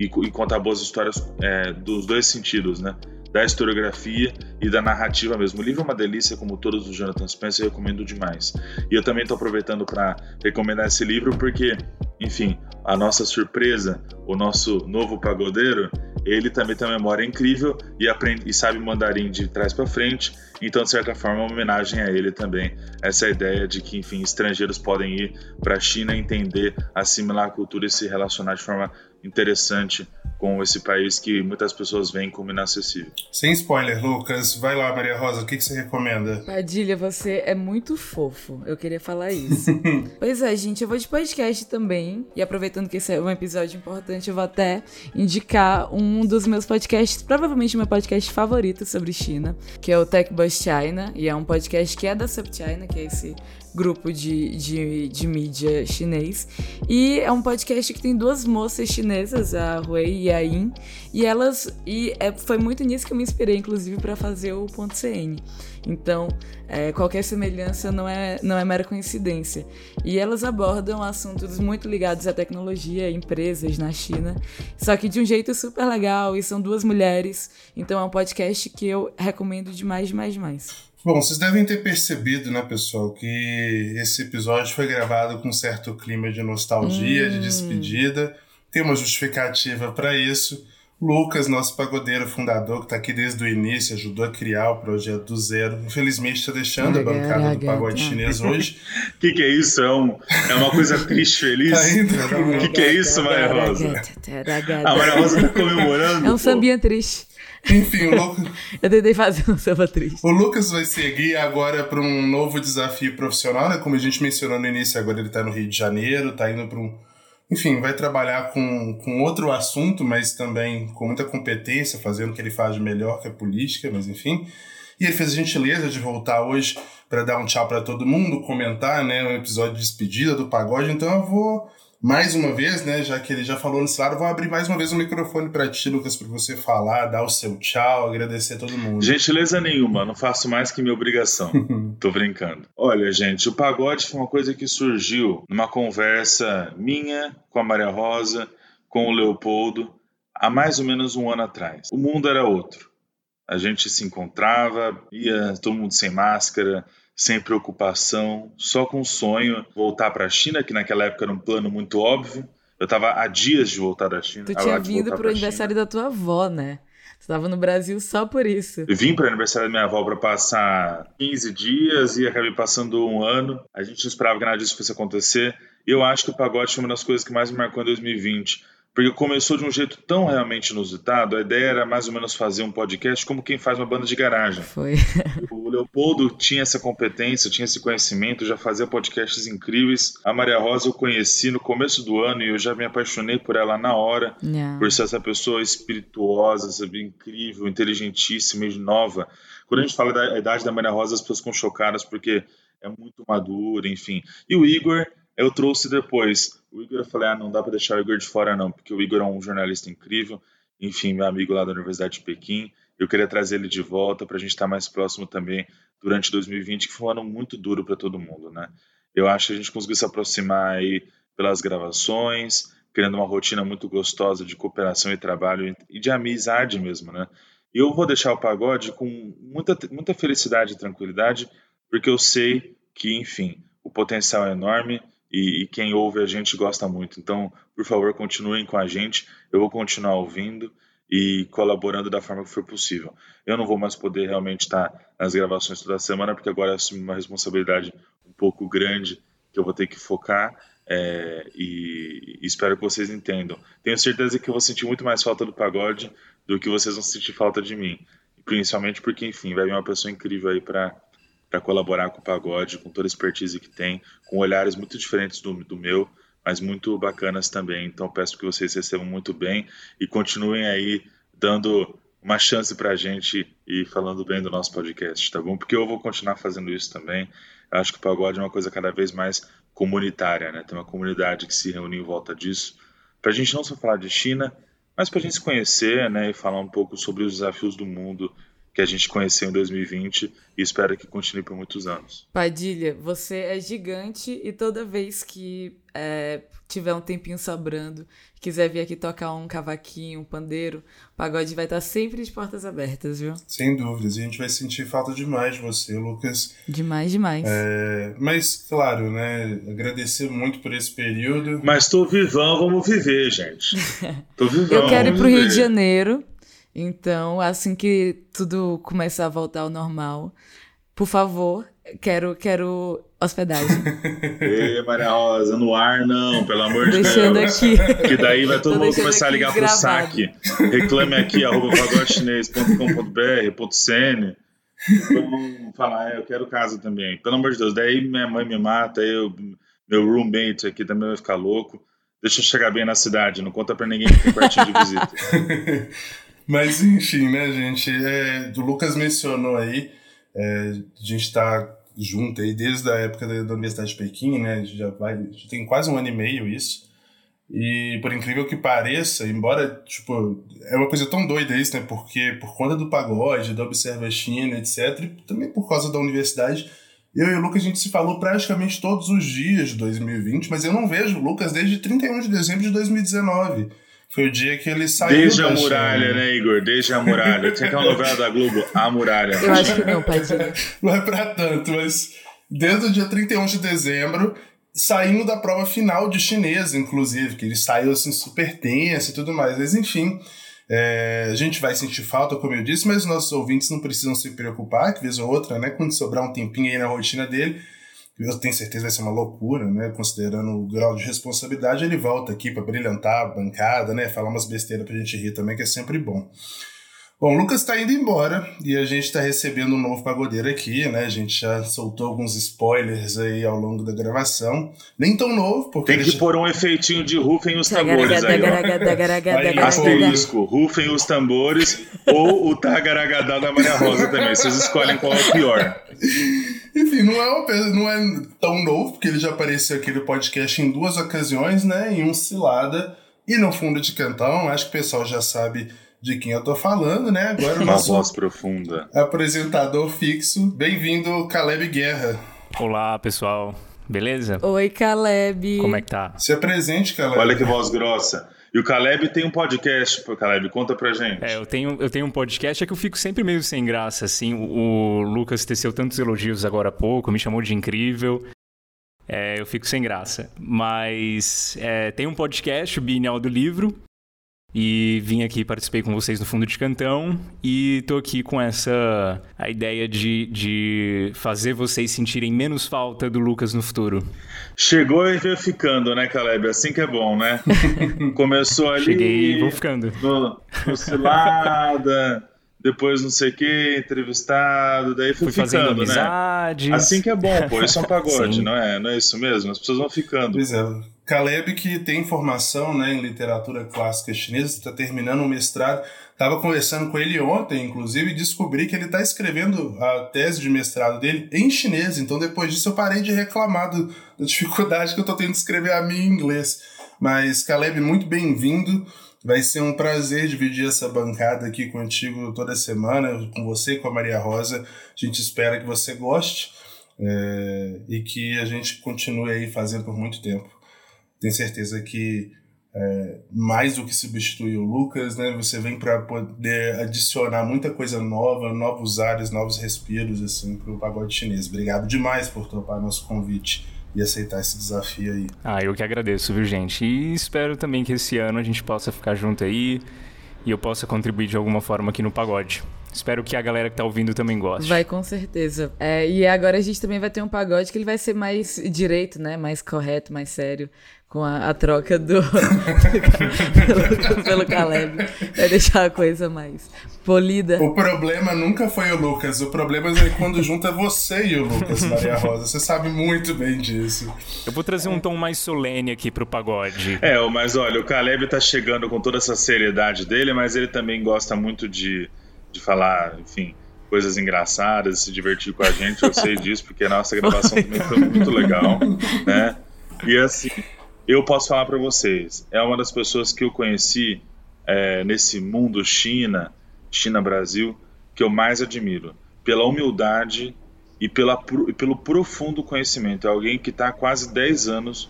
e, e contar boas histórias é, dos dois sentidos, né? Da historiografia e da narrativa mesmo. O livro é uma delícia, como todos do Jonathan Spence, eu recomendo demais. E eu também estou aproveitando para recomendar esse livro porque, enfim, a nossa surpresa, o nosso novo pagodeiro, ele também tem uma memória incrível e aprende e sabe mandarim de trás para frente. Então, de certa forma, é uma homenagem a ele também. Essa ideia de que, enfim, estrangeiros podem ir para a China, entender, assimilar a cultura e se relacionar de forma interessante com esse país que muitas pessoas veem como inacessível. Sem spoiler, Lucas. Vai lá, Maria Rosa, o que, que você recomenda? Padilha, você é muito fofo. Eu queria falar isso. pois é, gente, eu vou de podcast também. E aproveitando que esse é um episódio importante, eu vou até indicar um dos meus podcasts, provavelmente meu podcast favorito sobre China, que é o Tech Bus China. E é um podcast que é da SubChina, que é esse grupo de, de, de mídia chinês. E é um podcast que tem duas moças chinesas, a Hui e a Yin, e elas. E é, foi muito nisso que eu me inspirei, inclusive, para fazer o ponto CN. Então, é, qualquer semelhança não é, não é mera coincidência. E elas abordam assuntos muito ligados à tecnologia, empresas na China, só que de um jeito super legal, e são duas mulheres. Então, é um podcast que eu recomendo demais, demais, demais. Bom, vocês devem ter percebido, né, pessoal, que esse episódio foi gravado com um certo clima de nostalgia, hum. de despedida. Tem uma justificativa para isso. Lucas, nosso pagodeiro fundador, que está aqui desde o início, ajudou a criar o projeto do zero. Infelizmente está deixando a bancada do pagode chinês hoje. O que, que, é isso? É, um, é uma coisa triste, feliz? Tá O que, que, é isso, Maria Rosa? A Maria Rosa está comemorando. É um sambinha triste. Enfim, o Lucas. Eu tentei fazer um samba triste. O Lucas vai seguir agora para um novo desafio profissional, né? Como a gente mencionou no início, agora ele está no Rio de Janeiro, está indo para um. Enfim, vai trabalhar com, com outro assunto, mas também com muita competência, fazendo o que ele faz de melhor, que é política, mas enfim. E ele fez a gentileza de voltar hoje para dar um tchau para todo mundo, comentar, né, um episódio de despedida do pagode. Então eu vou mais uma vez, né, já que ele já falou nesse lado, vou abrir mais uma vez o microfone para ti, Lucas, para você falar, dar o seu tchau, agradecer a todo mundo. Gentileza nenhuma, não faço mais que minha obrigação. Tô brincando. Olha, gente, o pagode foi uma coisa que surgiu numa conversa minha com a Maria Rosa, com o Leopoldo, há mais ou menos um ano atrás. O mundo era outro. A gente se encontrava, ia todo mundo sem máscara, sem preocupação, só com o sonho voltar para a China, que naquela época era um plano muito óbvio. Eu estava há dias de voltar da China. Tu tinha vindo para o aniversário da tua avó, né? Tu estava no Brasil só por isso. Eu vim para o aniversário da minha avó para passar 15 dias e acabei passando um ano. A gente não esperava que nada disso fosse acontecer. E eu acho que o pagode foi uma das coisas que mais me marcou em 2020 porque começou de um jeito tão realmente inusitado. A ideia era mais ou menos fazer um podcast como quem faz uma banda de garagem. Foi. O Leopoldo tinha essa competência, tinha esse conhecimento, já fazia podcasts incríveis. A Maria Rosa eu conheci no começo do ano e eu já me apaixonei por ela na hora, yeah. por ser essa pessoa espirituosa, sabe, incrível, inteligentíssima e nova. Quando a gente fala da idade da Maria Rosa, as pessoas ficam chocadas porque é muito madura, enfim. E o Igor eu trouxe depois. O Igor, eu falei, ah, não dá para deixar o Igor de fora não, porque o Igor é um jornalista incrível, enfim, meu amigo lá da Universidade de Pequim. Eu queria trazer ele de volta para a gente estar tá mais próximo também durante 2020, que foi um ano muito duro para todo mundo, né? Eu acho que a gente conseguiu se aproximar aí pelas gravações, criando uma rotina muito gostosa de cooperação e trabalho e de amizade mesmo, né? E eu vou deixar o pagode com muita, muita felicidade e tranquilidade, porque eu sei que, enfim, o potencial é enorme e, e, quem ouve a gente gosta muito. Então, por favor, continuem com a gente. Eu vou continuar ouvindo e colaborando da forma que for possível. Eu não vou mais poder realmente estar nas gravações toda semana, porque agora assumo uma responsabilidade um pouco grande que eu vou ter que focar. É, e espero que vocês entendam. Tenho certeza que eu vou sentir muito mais falta do pagode do que vocês vão sentir falta de mim. Principalmente porque, enfim, vai vir uma pessoa incrível aí para para colaborar com o pagode, com toda a expertise que tem, com olhares muito diferentes do, do meu, mas muito bacanas também. Então peço que vocês recebam muito bem e continuem aí dando uma chance para a gente e falando bem do nosso podcast, tá bom? Porque eu vou continuar fazendo isso também. Eu acho que o pagode é uma coisa cada vez mais comunitária, né? Tem uma comunidade que se reúne em volta disso. Para a gente não só falar de China, mas para a gente se conhecer, né? E falar um pouco sobre os desafios do mundo que a gente conheceu em 2020 e espero que continue por muitos anos. Padilha, você é gigante e toda vez que é, tiver um tempinho sobrando, quiser vir aqui tocar um cavaquinho, um pandeiro, o pagode vai estar sempre de portas abertas, viu? Sem dúvidas, e a gente vai sentir falta demais de você, Lucas. Demais, demais. É, mas, claro, né, agradecer muito por esse período. Mas tô vivão, vamos viver, gente. Tô vivão, Eu quero ir pro viver. Rio de Janeiro então, assim que tudo começar a voltar ao normal, Por favor, quero, quero hospedagem. Ei, Maria Rosa, no ar não, pelo amor de Deixando Deus. aqui. Que daí vai todo mundo deixando começar a ligar pro gravado. saque. Reclame aqui, arroba pagodechinês.com.br, ponto .cn. Vamos falar, é, eu quero casa também. Pelo amor de Deus, daí minha mãe me mata, eu, meu roommate aqui também vai ficar louco. Deixa eu chegar bem na cidade, não conta pra ninguém que tem quartinho de visita. Mas enfim, né, gente? É, o Lucas mencionou aí, é, a gente está junto aí desde a época da, da Universidade de Pequim, né? Já vai, já tem quase um ano e meio isso. E por incrível que pareça, embora, tipo, é uma coisa tão doida isso, né? Porque por conta do pagode, da Observa China, etc., e também por causa da universidade, eu e o Lucas a gente se falou praticamente todos os dias de 2020, mas eu não vejo o Lucas desde 31 de dezembro de 2019. Foi o dia que ele saiu Desde a muralha, China. né, Igor? Desde a muralha. Tinha aquela novela da Globo, A Muralha. Eu acho que não, Padilha. Não é pra tanto, mas desde o dia 31 de dezembro, saindo da prova final de chinês, inclusive, que ele saiu assim super tenso e tudo mais. Mas enfim, é, a gente vai sentir falta, como eu disse, mas os nossos ouvintes não precisam se preocupar, que vez ou outra, né, quando sobrar um tempinho aí na rotina dele, eu tenho certeza que vai ser uma loucura, né? Considerando o grau de responsabilidade, ele volta aqui para brilhantar a bancada, né? Falar umas besteiras pra gente rir também, que é sempre bom. Bom, o Lucas tá indo embora e a gente tá recebendo um novo pagodeiro aqui, né? A gente já soltou alguns spoilers aí ao longo da gravação. Nem tão novo, porque. Tem que já- pôr um efeitinho de rufem os tambores aí, ó. Asterisco, rufem os tambores ou o tagaragadá da Maria Rosa também. Vocês escolhem qual é o pior. Enfim, não é, uma, não é tão novo, porque ele já apareceu aqui no podcast em duas ocasiões, né? Em um Cilada e no Fundo de Cantão. Acho que o pessoal já sabe de quem eu tô falando, né? Agora o Uma voz profunda. apresentador fixo. Bem-vindo, Caleb Guerra. Olá, pessoal. Beleza? Oi, Caleb. Como é que tá? Se apresente, Caleb. Olha que voz grossa. E o Caleb tem um podcast, Caleb, conta pra gente. É, eu tenho, eu tenho um podcast, é que eu fico sempre meio sem graça, assim. O, o Lucas teceu tantos elogios agora há pouco, me chamou de incrível. É, eu fico sem graça. Mas é, tem um podcast, o Bienal do Livro. E vim aqui, participei com vocês no Fundo de Cantão. E tô aqui com essa a ideia de, de fazer vocês sentirem menos falta do Lucas no futuro. Chegou e veio ficando, né, Caleb? Assim que é bom, né? Começou ali. Cheguei e vou ficando. No, no Cilada, depois não sei o que, entrevistado, daí foi Fui fazendo ficando, né? amizades. Assim que é bom, pô. Isso é um pagode, não é? Não é isso mesmo? As pessoas vão ficando. Pois é. Caleb, que tem formação né, em literatura clássica chinesa, está terminando um mestrado. Estava conversando com ele ontem, inclusive, e descobri que ele está escrevendo a tese de mestrado dele em chinês. Então, depois disso, eu parei de reclamar do, da dificuldade que eu estou tendo de escrever a minha em inglês. Mas, Caleb, muito bem-vindo. Vai ser um prazer dividir essa bancada aqui contigo toda semana, com você e com a Maria Rosa. A gente espera que você goste é, e que a gente continue aí fazendo por muito tempo. Tenho certeza que é, mais do que substituir o Lucas, né? Você vem para poder adicionar muita coisa nova, novos ares, novos respiros assim para o pagode chinês. Obrigado demais por topar nosso convite e aceitar esse desafio aí. Ah, eu que agradeço, viu, gente? E espero também que esse ano a gente possa ficar junto aí e eu possa contribuir de alguma forma aqui no pagode. Espero que a galera que tá ouvindo também goste. Vai com certeza. É, e agora a gente também vai ter um pagode que ele vai ser mais direito, né? Mais correto, mais sério. Com a, a troca do. pelo, pelo Caleb. Vai deixar a coisa mais polida. O problema nunca foi o Lucas, o problema é quando junta você e o Lucas, Maria Rosa. Você sabe muito bem disso. Eu vou trazer um tom mais solene aqui pro pagode. É, mas olha, o Caleb tá chegando com toda essa seriedade dele, mas ele também gosta muito de, de falar, enfim, coisas engraçadas, se divertir com a gente. Eu sei disso, porque a nossa gravação também foi muito legal, né? E assim, eu posso falar para vocês, é uma das pessoas que eu conheci é, nesse mundo China, China-Brasil, que eu mais admiro. Pela humildade e, pela, pelo profundo conhecimento. É alguém que está há quase 10 anos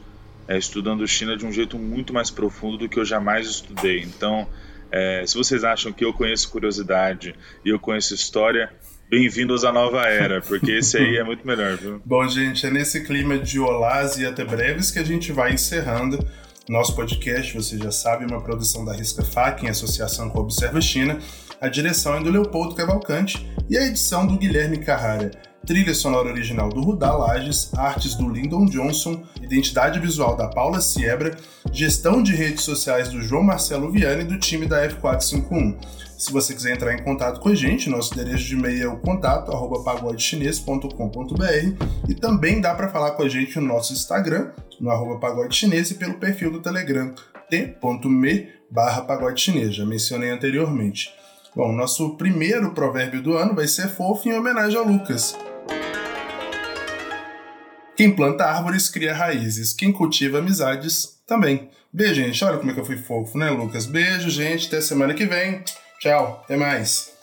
é, estudando China de um jeito muito mais profundo do que eu jamais estudei. Então, é, se vocês acham que eu conheço curiosidade e eu conheço história, bem-vindos à nova era, porque esse aí é muito melhor, viu? Bom, gente, é nesse clima de olás e até breves que a gente vai encerrando nosso podcast. Você já sabe, uma produção da Risca Fac em associação com a Observa China. A direção é do Leopoldo Cavalcante e a edição do Guilherme Carrara. trilha sonora original do Rudá Lages, artes do Lyndon Johnson, identidade visual da Paula Siebra, gestão de redes sociais do João Marcelo Viane do time da F451. Se você quiser entrar em contato com a gente, nosso endereço de e-mail é o contato pagodechinês.com.br e também dá para falar com a gente no nosso Instagram, no arroba pagodechinês e pelo perfil do Telegram t.me barra pagode chinês, já mencionei anteriormente. Bom, nosso primeiro provérbio do ano vai ser fofo em homenagem a Lucas. Quem planta árvores cria raízes, quem cultiva amizades também. Beijo, gente. Olha como é que eu fui fofo, né, Lucas? Beijo, gente. Até semana que vem. Tchau. Até mais.